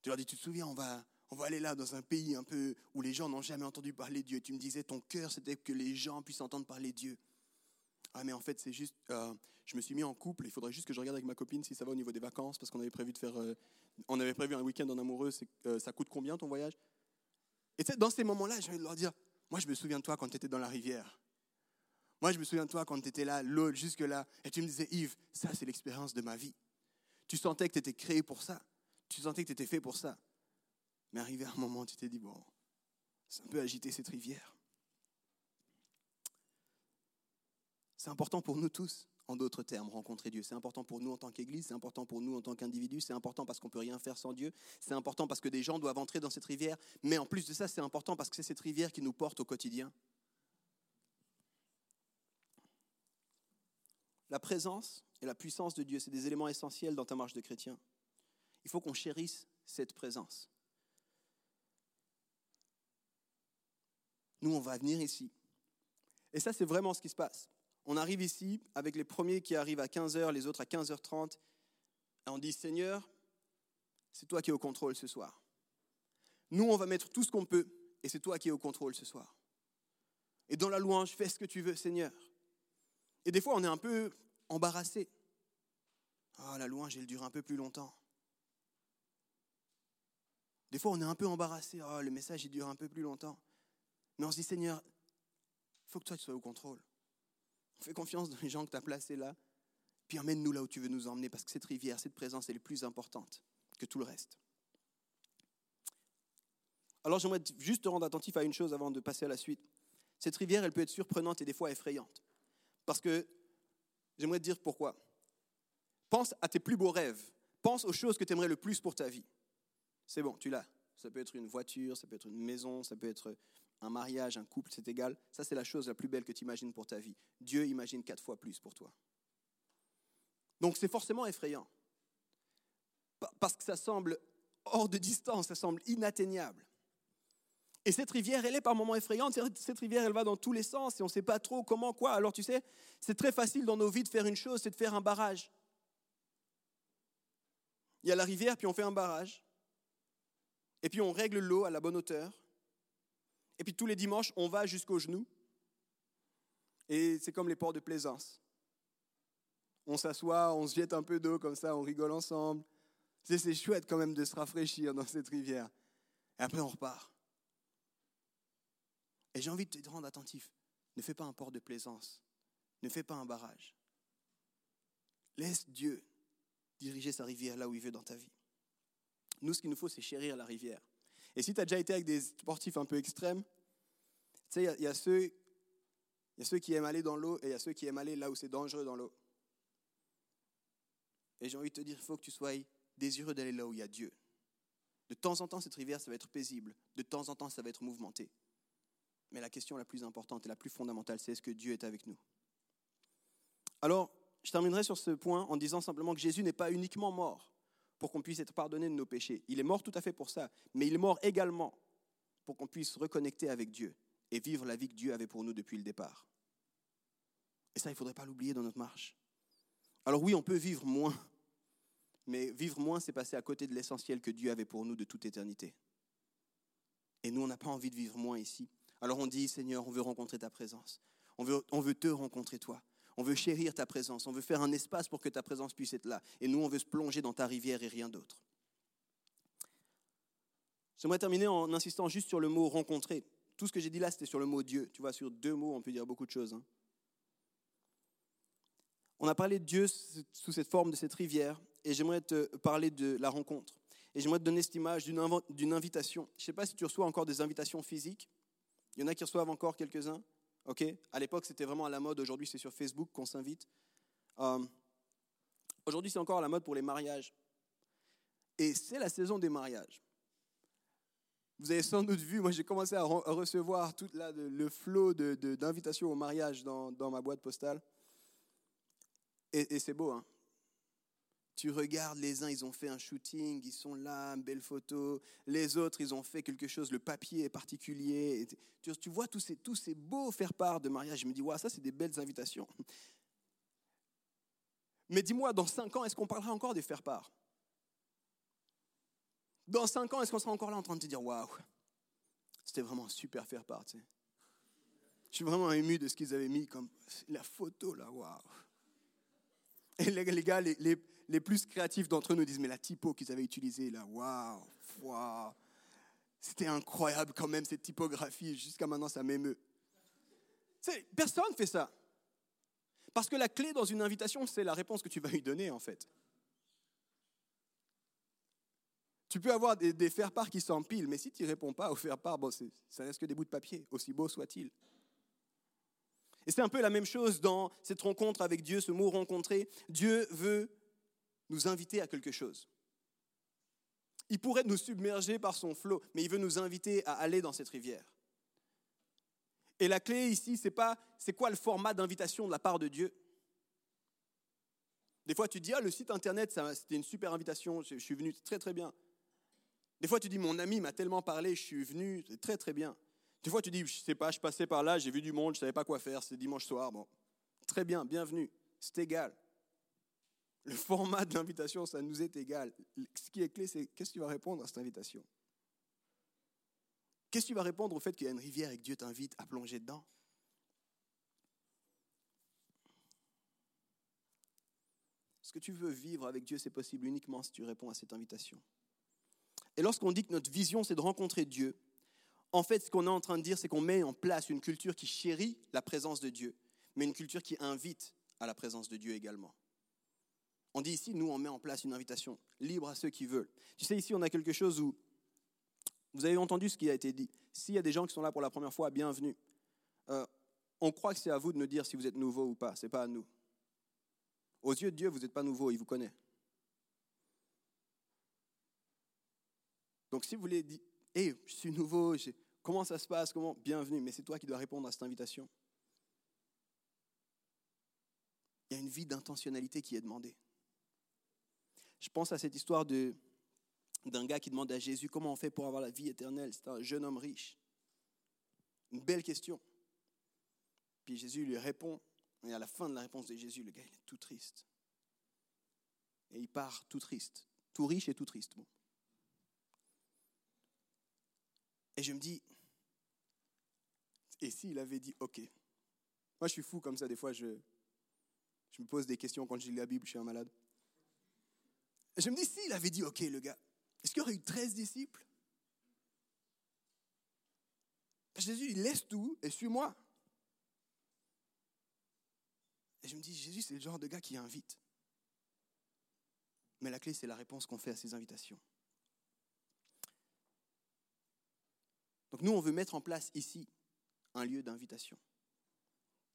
Tu leur dis, tu te souviens, on va, on va aller là dans un pays un peu où les gens n'ont jamais entendu parler de Dieu. Tu me disais, ton cœur, c'était que les gens puissent entendre parler de Dieu. Ah, mais en fait, c'est juste, euh, je me suis mis en couple, il faudrait juste que je regarde avec ma copine si ça va au niveau des vacances, parce qu'on avait prévu de faire, euh, on avait prévu un week-end en amoureux, euh, ça coûte combien ton voyage? Et dans ces moments-là, j'ai envie de leur dire, moi je me souviens de toi quand tu étais dans la rivière. Moi je me souviens de toi quand tu étais là, l'autre, jusque-là, et tu me disais, Yves, ça c'est l'expérience de ma vie. Tu sentais que tu étais créé pour ça, tu sentais que tu étais fait pour ça. Mais arrivé à un moment, tu t'es dit, bon, c'est un peu agité cette rivière. C'est important pour nous tous, en d'autres termes, rencontrer Dieu. C'est important pour nous en tant qu'Église, c'est important pour nous en tant qu'individus, c'est important parce qu'on ne peut rien faire sans Dieu, c'est important parce que des gens doivent entrer dans cette rivière, mais en plus de ça, c'est important parce que c'est cette rivière qui nous porte au quotidien. La présence et la puissance de Dieu, c'est des éléments essentiels dans ta marche de chrétien. Il faut qu'on chérisse cette présence. Nous, on va venir ici. Et ça, c'est vraiment ce qui se passe. On arrive ici avec les premiers qui arrivent à 15h, les autres à 15h30. Et on dit, Seigneur, c'est toi qui es au contrôle ce soir. Nous, on va mettre tout ce qu'on peut, et c'est toi qui es au contrôle ce soir. Et dans la louange, fais ce que tu veux, Seigneur. Et des fois, on est un peu embarrassé. Ah, la louange, elle dure un peu plus longtemps. Des fois, on est un peu embarrassé. Ah, le message, il dure un peu plus longtemps. Mais on se dit, Seigneur, il faut que toi, tu sois au contrôle. Fais confiance dans les gens que tu as placés là. Puis emmène-nous là où tu veux nous emmener, parce que cette rivière, cette présence, elle est plus importante que tout le reste. Alors j'aimerais juste te rendre attentif à une chose avant de passer à la suite. Cette rivière, elle peut être surprenante et des fois effrayante. Parce que j'aimerais te dire pourquoi. Pense à tes plus beaux rêves. Pense aux choses que tu aimerais le plus pour ta vie. C'est bon, tu l'as. Ça peut être une voiture, ça peut être une maison, ça peut être un mariage, un couple, c'est égal. Ça, c'est la chose la plus belle que tu imagines pour ta vie. Dieu imagine quatre fois plus pour toi. Donc c'est forcément effrayant. Parce que ça semble hors de distance, ça semble inatteignable. Et cette rivière, elle est par moments effrayante. Cette rivière, elle va dans tous les sens et on ne sait pas trop comment, quoi. Alors tu sais, c'est très facile dans nos vies de faire une chose, c'est de faire un barrage. Il y a la rivière, puis on fait un barrage. Et puis on règle l'eau à la bonne hauteur. Et puis tous les dimanches, on va jusqu'aux genoux. Et c'est comme les ports de plaisance. On s'assoit, on se jette un peu d'eau comme ça, on rigole ensemble. C'est chouette quand même de se rafraîchir dans cette rivière. Et après, on repart. Et j'ai envie de te rendre attentif. Ne fais pas un port de plaisance. Ne fais pas un barrage. Laisse Dieu diriger sa rivière là où il veut dans ta vie. Nous, ce qu'il nous faut, c'est chérir la rivière. Et si tu as déjà été avec des sportifs un peu extrêmes, tu sais, il y, y a ceux qui aiment aller dans l'eau et il y a ceux qui aiment aller là où c'est dangereux dans l'eau. Et j'ai envie de te dire, il faut que tu sois désireux d'aller là où il y a Dieu. De temps en temps, cette rivière, ça va être paisible. De temps en temps, ça va être mouvementé. Mais la question la plus importante et la plus fondamentale, c'est est-ce que Dieu est avec nous? Alors, je terminerai sur ce point en disant simplement que Jésus n'est pas uniquement mort pour qu'on puisse être pardonné de nos péchés. Il est mort tout à fait pour ça, mais il est mort également pour qu'on puisse reconnecter avec Dieu et vivre la vie que Dieu avait pour nous depuis le départ. Et ça, il ne faudrait pas l'oublier dans notre marche. Alors oui, on peut vivre moins, mais vivre moins, c'est passer à côté de l'essentiel que Dieu avait pour nous de toute éternité. Et nous, on n'a pas envie de vivre moins ici. Alors on dit, Seigneur, on veut rencontrer ta présence. On veut, on veut te rencontrer toi. On veut chérir ta présence. On veut faire un espace pour que ta présence puisse être là. Et nous, on veut se plonger dans ta rivière et rien d'autre. J'aimerais terminer en insistant juste sur le mot rencontrer. Tout ce que j'ai dit là, c'était sur le mot Dieu. Tu vois, sur deux mots, on peut dire beaucoup de choses. Hein. On a parlé de Dieu sous cette forme de cette rivière, et j'aimerais te parler de la rencontre. Et j'aimerais te donner cette image d'une invitation. Je ne sais pas si tu reçois encore des invitations physiques. Il y en a qui reçoivent encore quelques-uns. Ok? À l'époque, c'était vraiment à la mode. Aujourd'hui, c'est sur Facebook qu'on s'invite. Euh, aujourd'hui, c'est encore à la mode pour les mariages. Et c'est la saison des mariages. Vous avez sans doute vu, moi j'ai commencé à, recevoir tout le flot d'invitations de, au mariage dans, dans, ma boîte postale. Et, et c'est beau, hein tu regardes, les uns, ils ont fait un shooting, ils sont là, une belle photo. Les autres, ils ont fait quelque chose, le papier est particulier. Tu, vois tous ces, beaux faire-part de mariage. Je me dis, ouais, ça, c'est des belles invitations. Mais dis-moi, dans cinq ans, est-ce qu'on parlera encore des faire-part Dans cinq ans, est-ce qu'on sera encore là en train de te dire, waouh, c'était vraiment un super faire-part, tu sais? je suis vraiment ému de ce qu'ils avaient mis comme la photo là, waouh. Et les, gars, les, les, plus créatifs d'entre eux nous disent, mais la typo qu'ils avaient utilisée là, waouh, waouh. C'était incroyable quand même cette typographie. Jusqu'à maintenant, ça m'émeut. Personne ne fait ça. Parce que la clé dans une invitation, c'est la réponse que tu vas lui donner en fait. Tu peux avoir des, faire-part qui s'empilent, mais si tu ne réponds pas au faire-part, bon, ça reste que des bouts de papier, aussi beau soit-il. Et c'est un peu la même chose dans cette rencontre avec Dieu, ce mot rencontrer. Dieu veut nous inviter à quelque chose. Il pourrait nous submerger par son flot, mais il veut nous inviter à aller dans cette rivière. Et la clé ici, c'est pas c'est quoi le format d'invitation de la part de Dieu? Des fois, tu dis ah le site internet, c'était une super invitation, je suis venu très très bien. Des fois, tu dis mon ami m'a tellement parlé, je suis venu très très bien. Des fois, tu dis, je sais pas, je passais par là, j'ai vu du monde, je savais pas quoi faire, c'est dimanche soir. Bon, très bien, bienvenue, c'est égal. Le format de l'invitation, ça nous est égal. Ce qui est clé, c'est qu'est-ce que tu vas répondre à cette invitation? Qu'est-ce que tu vas répondre au fait qu'il y a une rivière et que Dieu t'invite à plonger dedans? Ce que tu veux vivre avec Dieu, c'est possible uniquement si tu réponds à cette invitation. Et lorsqu'on dit que notre vision, c'est de rencontrer Dieu, en fait, ce qu'on est en train de dire, c'est qu'on met en place une culture qui chérit la présence de Dieu, mais une culture qui invite à la présence de Dieu également. On dit ici, nous, on met en place une invitation libre à ceux qui veulent. Tu sais, ici, on a quelque chose où vous avez entendu ce qui a été dit. S'il y a des gens qui sont là pour la première fois, bienvenue. Euh, on croit que c'est à vous de nous dire si vous êtes nouveau ou pas, ce n'est pas à nous. Aux yeux de Dieu, vous n'êtes pas nouveau, il vous connaît. Donc si vous voulez dire, hé, je suis nouveau, comment ça se passe, comment, bienvenue, mais c'est toi qui dois répondre à cette invitation. Il y a une vie d'intentionnalité qui est demandée. Je pense à cette histoire d'un gars qui demande à Jésus comment on fait pour avoir la vie éternelle. C'est un jeune homme riche. Une belle question. Puis Jésus lui répond, et à la fin de la réponse de Jésus, le gars il est tout triste. Et il part tout triste, tout riche et tout triste. Et je me dis, et s'il avait dit OK Moi je suis fou comme ça, des fois je, je me pose des questions quand je lis la Bible, je suis un malade. Je me dis, s'il avait dit OK le gars, est-ce qu'il y aurait eu 13 disciples? Jésus, il laisse tout et suis-moi. Et je me dis, Jésus, c'est le genre de gars qui invite. Mais la clé, c'est la réponse qu'on fait à ces invitations. Donc nous, on veut mettre en place ici un lieu d'invitation.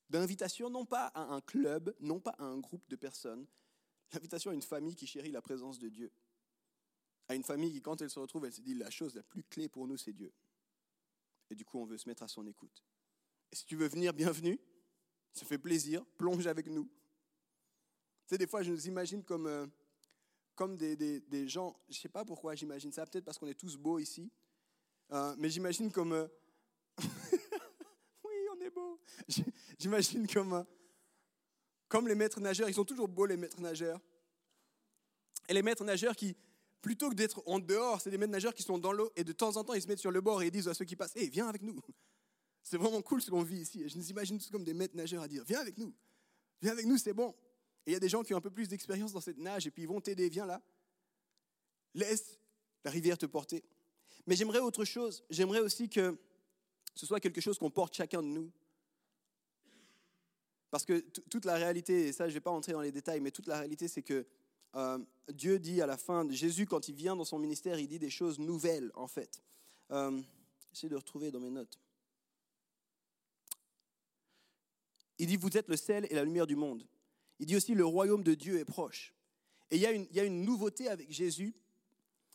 D'invitation non pas à un club, non pas à un groupe de personnes, l'invitation à une famille qui chérit la présence de Dieu à une famille qui, quand elle se retrouve, elle se dit la chose la plus clé pour nous, c'est Dieu. Et du coup, on veut se mettre à son écoute. Si tu veux venir, bienvenue. Ça fait plaisir. Plonge avec nous. Tu sais, des fois, je nous imagine comme, euh, comme des, des, gens, je ne sais pas pourquoi j'imagine ça, peut-être parce qu'on est tous beaux ici, euh, mais j'imagine comme... Euh, oui, on est beaux. J'imagine comme, comme les maîtres nageurs, ils sont toujours beaux les maîtres nageurs. Et les maîtres nageurs qui, plutôt que d'être en dehors, c'est des maîtres nageurs qui sont dans l'eau et de temps en temps ils se mettent sur le bord et ils disent à ceux qui passent Hé, viens avec nous. C'est vraiment cool ce qu'on vit ici. Je nous imagine tous comme des maîtres nageurs à dire Viens avec nous. Viens avec nous, c'est bon. Et il y a des gens qui ont un peu plus d'expérience dans cette nage et puis ils vont t'aider. Viens là. Laisse la rivière te porter. Mais j'aimerais autre chose. J'aimerais aussi que ce soit quelque chose qu'on porte chacun de nous. Parce que toute la réalité, et ça je ne vais pas entrer dans les détails, mais toute la réalité c'est que euh, Dieu dit à la fin, de Jésus, quand il vient dans son ministère, il dit des choses nouvelles, en fait. Euh, J'essaie de retrouver dans mes notes. Il dit, vous êtes le sel et la lumière du monde. Il dit aussi, le royaume de Dieu est proche. Et il y a une, il y a une nouveauté avec Jésus,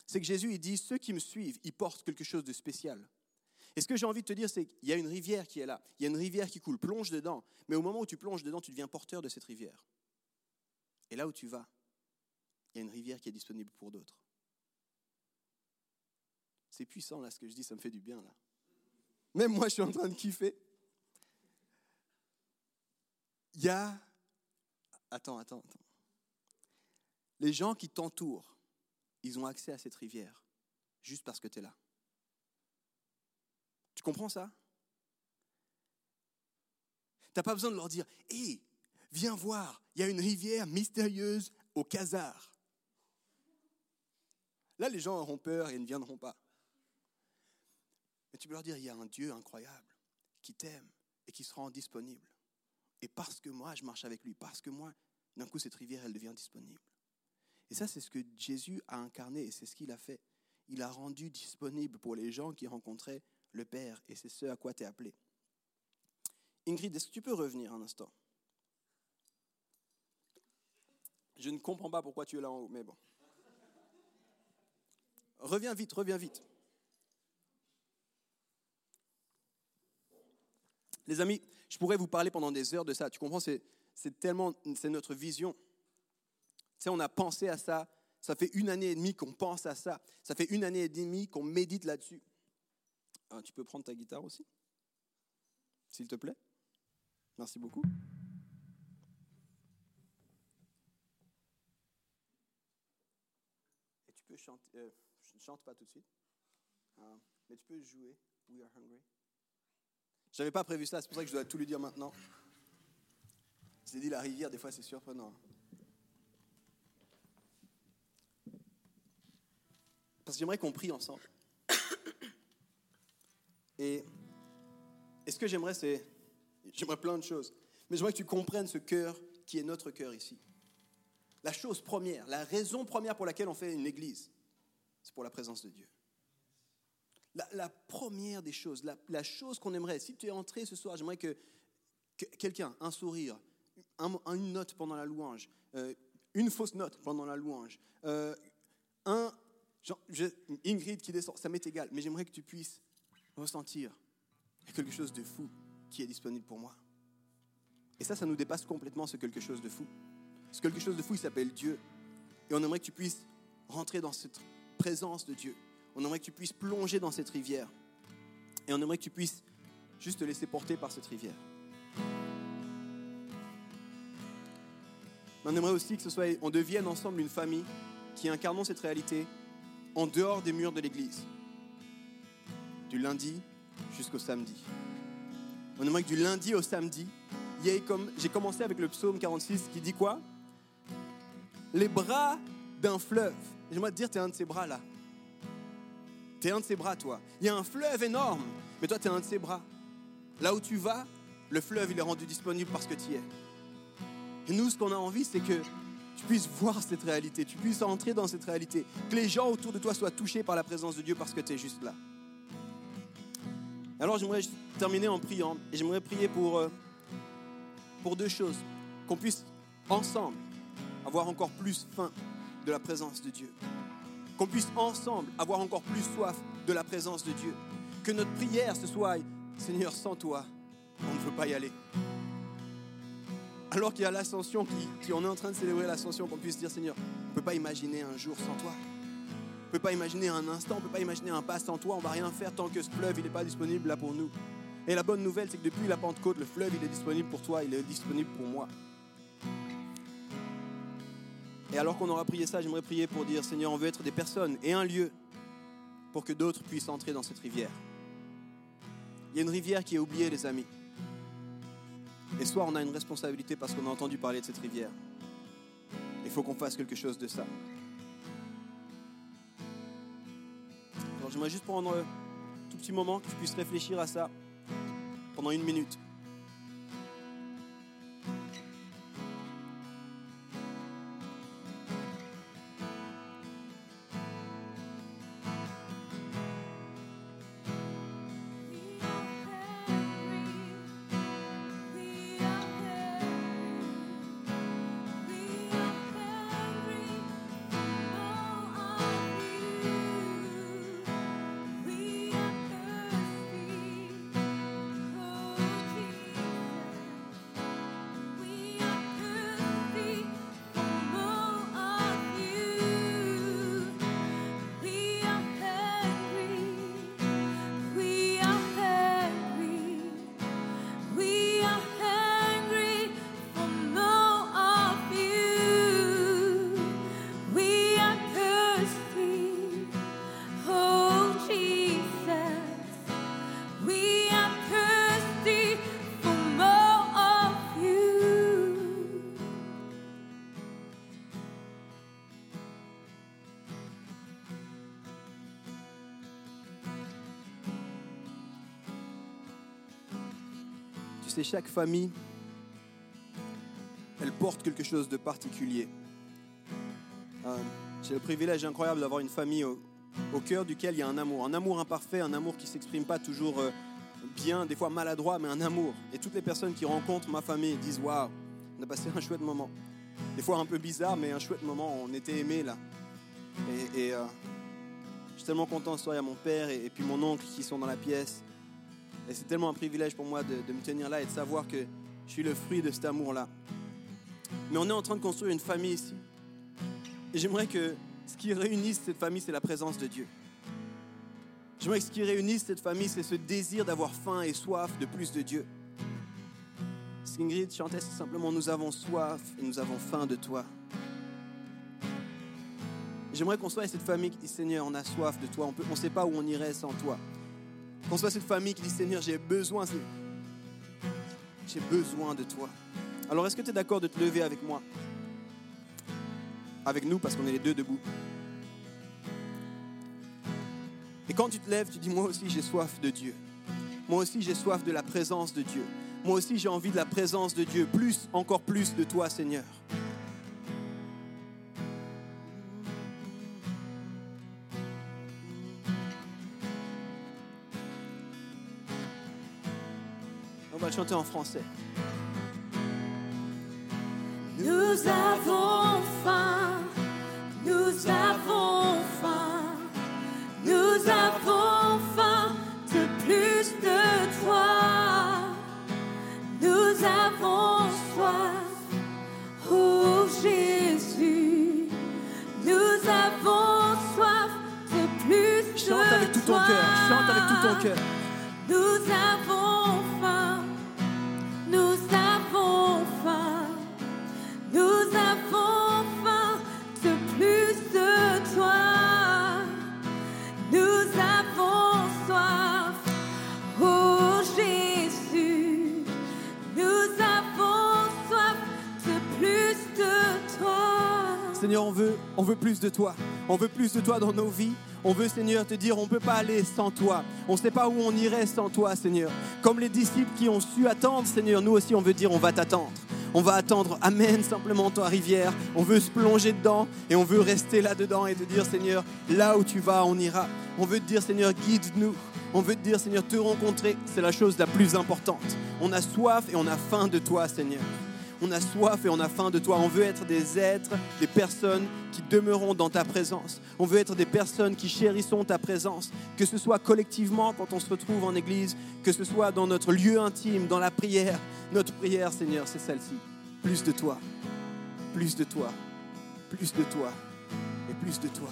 c'est que Jésus, il dit, ceux qui me suivent, ils portent quelque chose de spécial. Et ce que j'ai envie de te dire, c'est qu'il y a une rivière qui est là, il y a une rivière qui coule, plonge dedans, mais au moment où tu plonges dedans, tu deviens porteur de cette rivière. Et là où tu vas, il y a une rivière qui est disponible pour d'autres. C'est puissant là ce que je dis, ça me fait du bien là. Même moi je suis en train de kiffer. Il y a... Attends, attends, attends. Les gens qui t'entourent, ils ont accès à cette rivière juste parce que tu es là. Tu comprends ça? N'as pas besoin de leur dire Hé, viens voir, il y a une rivière mystérieuse au Khazar. Là, les gens auront peur et ne viendront pas. Mais tu peux leur dire il y a un Dieu incroyable qui t'aime et qui se rend disponible. Et parce que moi, je marche avec lui, parce que moi, d'un coup, cette rivière, elle devient disponible. Et ça, c'est ce que Jésus a incarné et c'est ce qu'il a fait. Il a rendu disponible pour les gens qui rencontraient le Père et c'est ce à quoi tu es appelé. Ingrid, est-ce que tu peux revenir un instant? Je ne comprends pas pourquoi tu es là en haut, mais bon. Reviens vite, reviens vite. Les amis, je pourrais vous parler pendant des heures de ça. Tu comprends, c'est, tellement, c'est notre vision. Tu sais, on a pensé à ça. Ça fait une année et demie qu'on pense à ça. Ça fait une année et demie qu'on médite là-dessus. Ah, tu peux prendre ta guitare aussi, s'il te plaît. Merci beaucoup. Et tu peux chanter. Euh, je ne chante pas tout de suite, ah, mais tu peux jouer. We are hungry. Je n'avais pas prévu ça, c'est pour ça que je dois tout lui dire maintenant. J'ai dit la rivière, des fois c'est surprenant. Parce que j'aimerais qu'on prie ensemble. Et, ce que j'aimerais, c'est. J'aimerais plein de choses. Mais j'aimerais que tu comprennes ce cœur qui est notre cœur ici. La chose première, la raison première pour laquelle on fait une église, c'est pour la présence de Dieu. La, première des choses, la, chose qu'on aimerait, si tu es entré ce soir, j'aimerais que, quelqu'un, un sourire, une note pendant la louange, euh, une fausse note pendant la louange, euh, un, Ingrid qui descend, ça m'est égal, mais j'aimerais que tu puisses ressentir quelque chose de fou qui est disponible pour moi. Et ça, ça nous dépasse complètement ce quelque chose de fou. Ce quelque chose de fou, il s'appelle Dieu. Et on aimerait que tu puisses rentrer dans cette présence de Dieu. On aimerait que tu puisses plonger dans cette rivière. Et on aimerait que tu puisses juste te laisser porter par cette rivière. On aimerait aussi que ce soit, on devienne ensemble une famille qui incarnons cette réalité en dehors des murs de l'église, du lundi jusqu'au samedi. On aimerait que du lundi au samedi, j'ai commencé avec le psaume 46 qui dit quoi? Les bras d'un fleuve. J'aimerais te dire, tu es un de ces bras là. Tu es un de ses bras, toi. Il y a un fleuve énorme, mais toi, tu es un de ses bras. Là où tu vas, le fleuve, il est rendu disponible parce que tu y es. Et nous, ce qu'on a envie, c'est que tu puisses voir cette réalité, tu puisses entrer dans cette réalité, que les gens autour de toi soient touchés par la présence de Dieu parce que tu es juste là. Alors j'aimerais terminer en priant, et j'aimerais prier pour, euh, pour deux choses, qu'on puisse ensemble avoir encore plus faim de la présence de Dieu qu'on puisse ensemble avoir encore plus soif de la présence de Dieu. Que notre prière ce soit, Seigneur, sans toi, on ne peut pas y aller. Alors qu'il y a l'ascension, qui, on est en train de célébrer l'ascension, qu'on puisse dire, Seigneur, on ne peut pas imaginer un jour sans toi. On ne peut pas imaginer un instant, on ne peut pas imaginer un pas sans toi. On ne va rien faire tant que ce fleuve, n'est pas disponible là pour nous. Et la bonne nouvelle, c'est que depuis la Pentecôte, le fleuve, il est disponible pour toi, il est disponible pour moi. Et alors qu'on aura prié ça, j'aimerais prier pour dire, Seigneur, on veut être des personnes et un lieu pour que d'autres puissent entrer dans cette rivière. Il y a une rivière qui est oubliée, les amis. Et soit on a une responsabilité parce qu'on a entendu parler de cette rivière. Il faut qu'on fasse quelque chose de ça. J'aimerais juste prendre un tout petit moment que tu puisses réfléchir à ça pendant une minute. Sais, chaque famille, elle porte quelque chose de particulier. Euh, J'ai le privilège incroyable d'avoir une famille au, cœur duquel il y a un amour. Un amour imparfait, un amour qui ne s'exprime pas toujours euh, bien, des fois maladroit, mais un amour. Et toutes les personnes qui rencontrent ma famille disent Waouh, on a passé un chouette moment. Des fois un peu bizarre, mais un chouette moment. On était aimés là. Et, euh, je suis tellement content ce soir. Il mon père et, et puis mon oncle qui sont dans la pièce. Et c'est tellement un privilège pour moi de, me tenir là et de savoir que je suis le fruit de cet amour-là. Mais on est en train de construire une famille ici. Et j'aimerais que ce qui réunisse cette famille, c'est la présence de Dieu. J'aimerais que ce qui réunisse cette famille, c'est ce désir d'avoir faim et soif de plus de Dieu. Ce qu'Ingrid chantait, simplement nous avons soif et nous avons faim de toi. J'aimerais qu'on soit cette famille qui dit Seigneur, on a soif de toi, on ne sait pas où on irait sans toi. Soit cette famille qui dit Seigneur, j'ai besoin de toi. Alors est-ce que tu es d'accord de te lever avec moi? Avec nous, parce qu'on est les deux debout. Et quand tu te lèves, tu dis, moi aussi j'ai soif de Dieu. Moi aussi j'ai soif de la présence de Dieu. Moi aussi j'ai envie de la présence de Dieu, plus, encore plus de toi Seigneur. Le chanter en français. Nous avons faim, nous avons faim, nous avons faim de plus de toi. Nous avons soif, oh Jésus. Nous avons soif de plus Chante de avec tout ton toi. cœur, chante avec tout ton cœur. Nous avons Seigneur, on veut, plus de toi. On veut plus de toi dans nos vies. On veut, Seigneur, te dire, on ne peut pas aller sans toi. On ne sait pas où on irait sans toi, Seigneur. Comme les disciples qui ont su attendre, Seigneur, nous aussi, on veut dire, on va t'attendre. On va attendre, amène simplement ta rivière. On veut se plonger dedans et on veut rester là-dedans et te dire, Seigneur, là où tu vas, on ira. On veut te dire, Seigneur, guide-nous. On veut te dire, Seigneur, te rencontrer, c'est la chose la plus importante. On a soif et on a faim de toi, Seigneur. On a soif et on a faim de toi. On veut être des êtres, des personnes qui demeuront dans ta présence. On veut être des personnes qui chérissons ta présence, que ce soit collectivement quand on se retrouve en église, que ce soit dans notre lieu intime, dans la prière. Notre prière, Seigneur, c'est celle-ci. Plus de toi, plus de toi, plus de toi et plus de toi.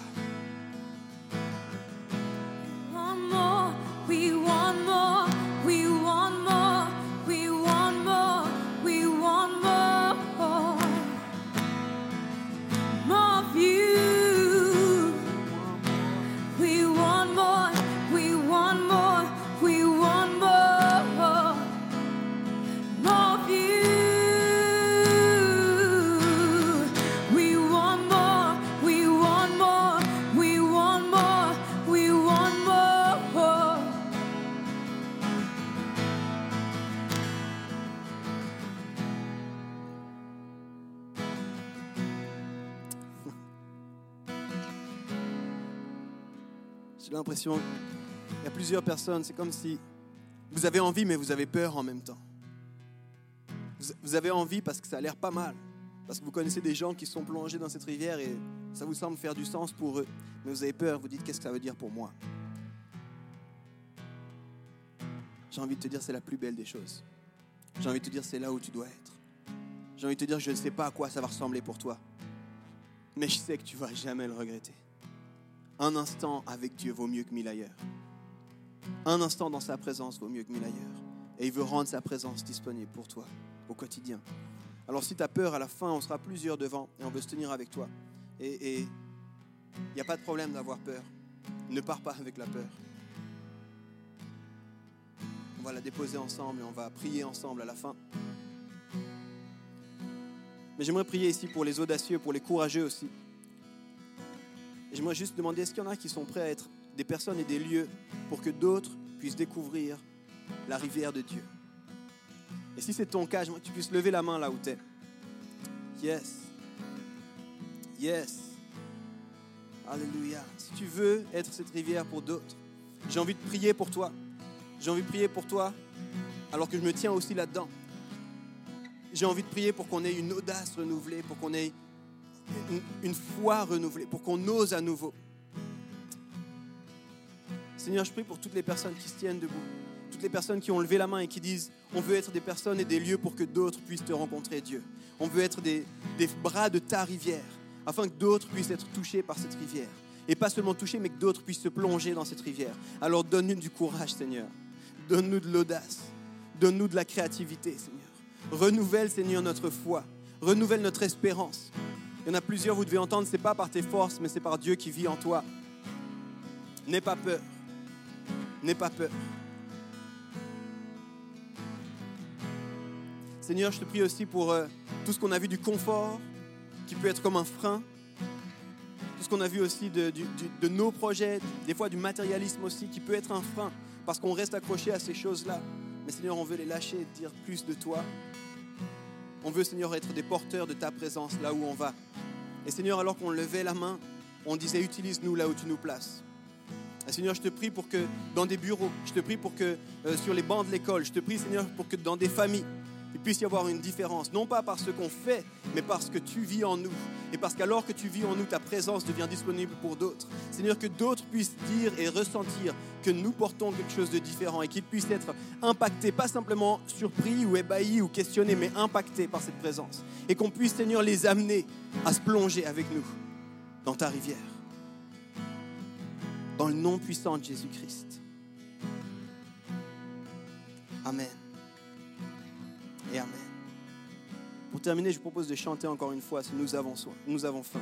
Il y a plusieurs personnes, c'est comme si vous avez envie mais vous avez peur en même temps. Vous- avez envie parce que ça a l'air pas mal, parce que vous connaissez des gens qui sont plongés dans cette rivière et ça vous semble faire du sens pour eux. Mais vous avez peur, vous dites qu'est-ce que ça veut dire pour moi? J'ai envie de te dire c'est la plus belle des choses. J'ai envie de te dire c'est là où tu dois être. J'ai envie de te dire je ne sais pas à quoi ça va ressembler pour toi. Mais je sais que tu vas jamais le regretter. Un instant avec Dieu vaut mieux que mille ailleurs. Un instant dans sa présence vaut mieux que mille ailleurs. Et il veut rendre sa présence disponible pour toi au quotidien. Alors si tu as peur, à la fin, on sera plusieurs devant et on veut se tenir avec toi. Et il n'y a pas de problème d'avoir peur. Ne pars pas avec la peur. On va la déposer ensemble et on va prier ensemble à la fin. Mais j'aimerais prier ici pour les audacieux, pour les courageux aussi. J'aimerais juste demander, est-ce qu'il y en a qui sont prêts à être des personnes et des lieux pour que d'autres puissent découvrir la rivière de Dieu? Et si c'est ton cas, j'aimerais que tu puisses lever la main là où tu es. Yes. Yes. Alléluia. Si tu veux être cette rivière pour d'autres, j'ai envie de prier pour toi. J'ai envie de prier pour toi alors que je me tiens aussi là-dedans. J'ai envie de prier pour qu'on ait une audace renouvelée, pour qu'on ait une, foi renouvelée, pour qu'on ose à nouveau. Seigneur, je prie pour toutes les personnes qui tiennent debout, toutes les personnes qui ont levé la main et qui disent, on veut être des personnes et des lieux pour que d'autres puissent te rencontrer, Dieu. On veut être des bras de ta rivière, afin que d'autres puissent être touchés par cette rivière. Et pas seulement touchés, mais que d'autres puissent se plonger dans cette rivière. Alors donne-nous du courage, Seigneur. Donne-nous de l'audace. Donne-nous de la créativité, Seigneur. Renouvelle, Seigneur, notre foi. Renouvelle notre espérance. Il y en a plusieurs, vous devez entendre, ce n'est pas par tes forces, mais c'est par Dieu qui vit en toi. N'aie pas peur. N'aie pas peur. Seigneur, je te prie aussi pour euh, tout ce qu'on a vu du confort, qui peut être comme un frein. Tout ce qu'on a vu aussi de nos projets, des fois du matérialisme aussi, qui peut être un frein, parce qu'on reste accroché à ces choses-là. Mais Seigneur, on veut les lâcher et dire plus de toi. On veut, Seigneur, être des porteurs de ta présence là où on va. Et Seigneur, alors qu'on levait la main, on disait, utilise-nous là où tu nous places. Et Seigneur, je te prie pour que dans des bureaux, je te prie pour que euh, sur les bancs de l'école, je te prie, Seigneur, pour que dans des familles, il puisse y avoir une différence. Non pas parce qu'on fait, mais parce que tu vis en nous. Et parce qu'alors que tu vis en nous, ta présence devient disponible pour d'autres. Seigneur, que d'autres puissent dire et ressentir que nous portons quelque chose de différent et qu'ils puissent être impactés, pas simplement surpris ou ébahis ou questionnés, mais impactés par cette présence. Et qu'on puisse, Seigneur, les amener à se plonger avec nous dans ta rivière. Dans le nom puissant de Jésus-Christ. Amen. Et Amen. Pour terminer, je vous propose de chanter encore une fois si nous avons soin, nous avons faim.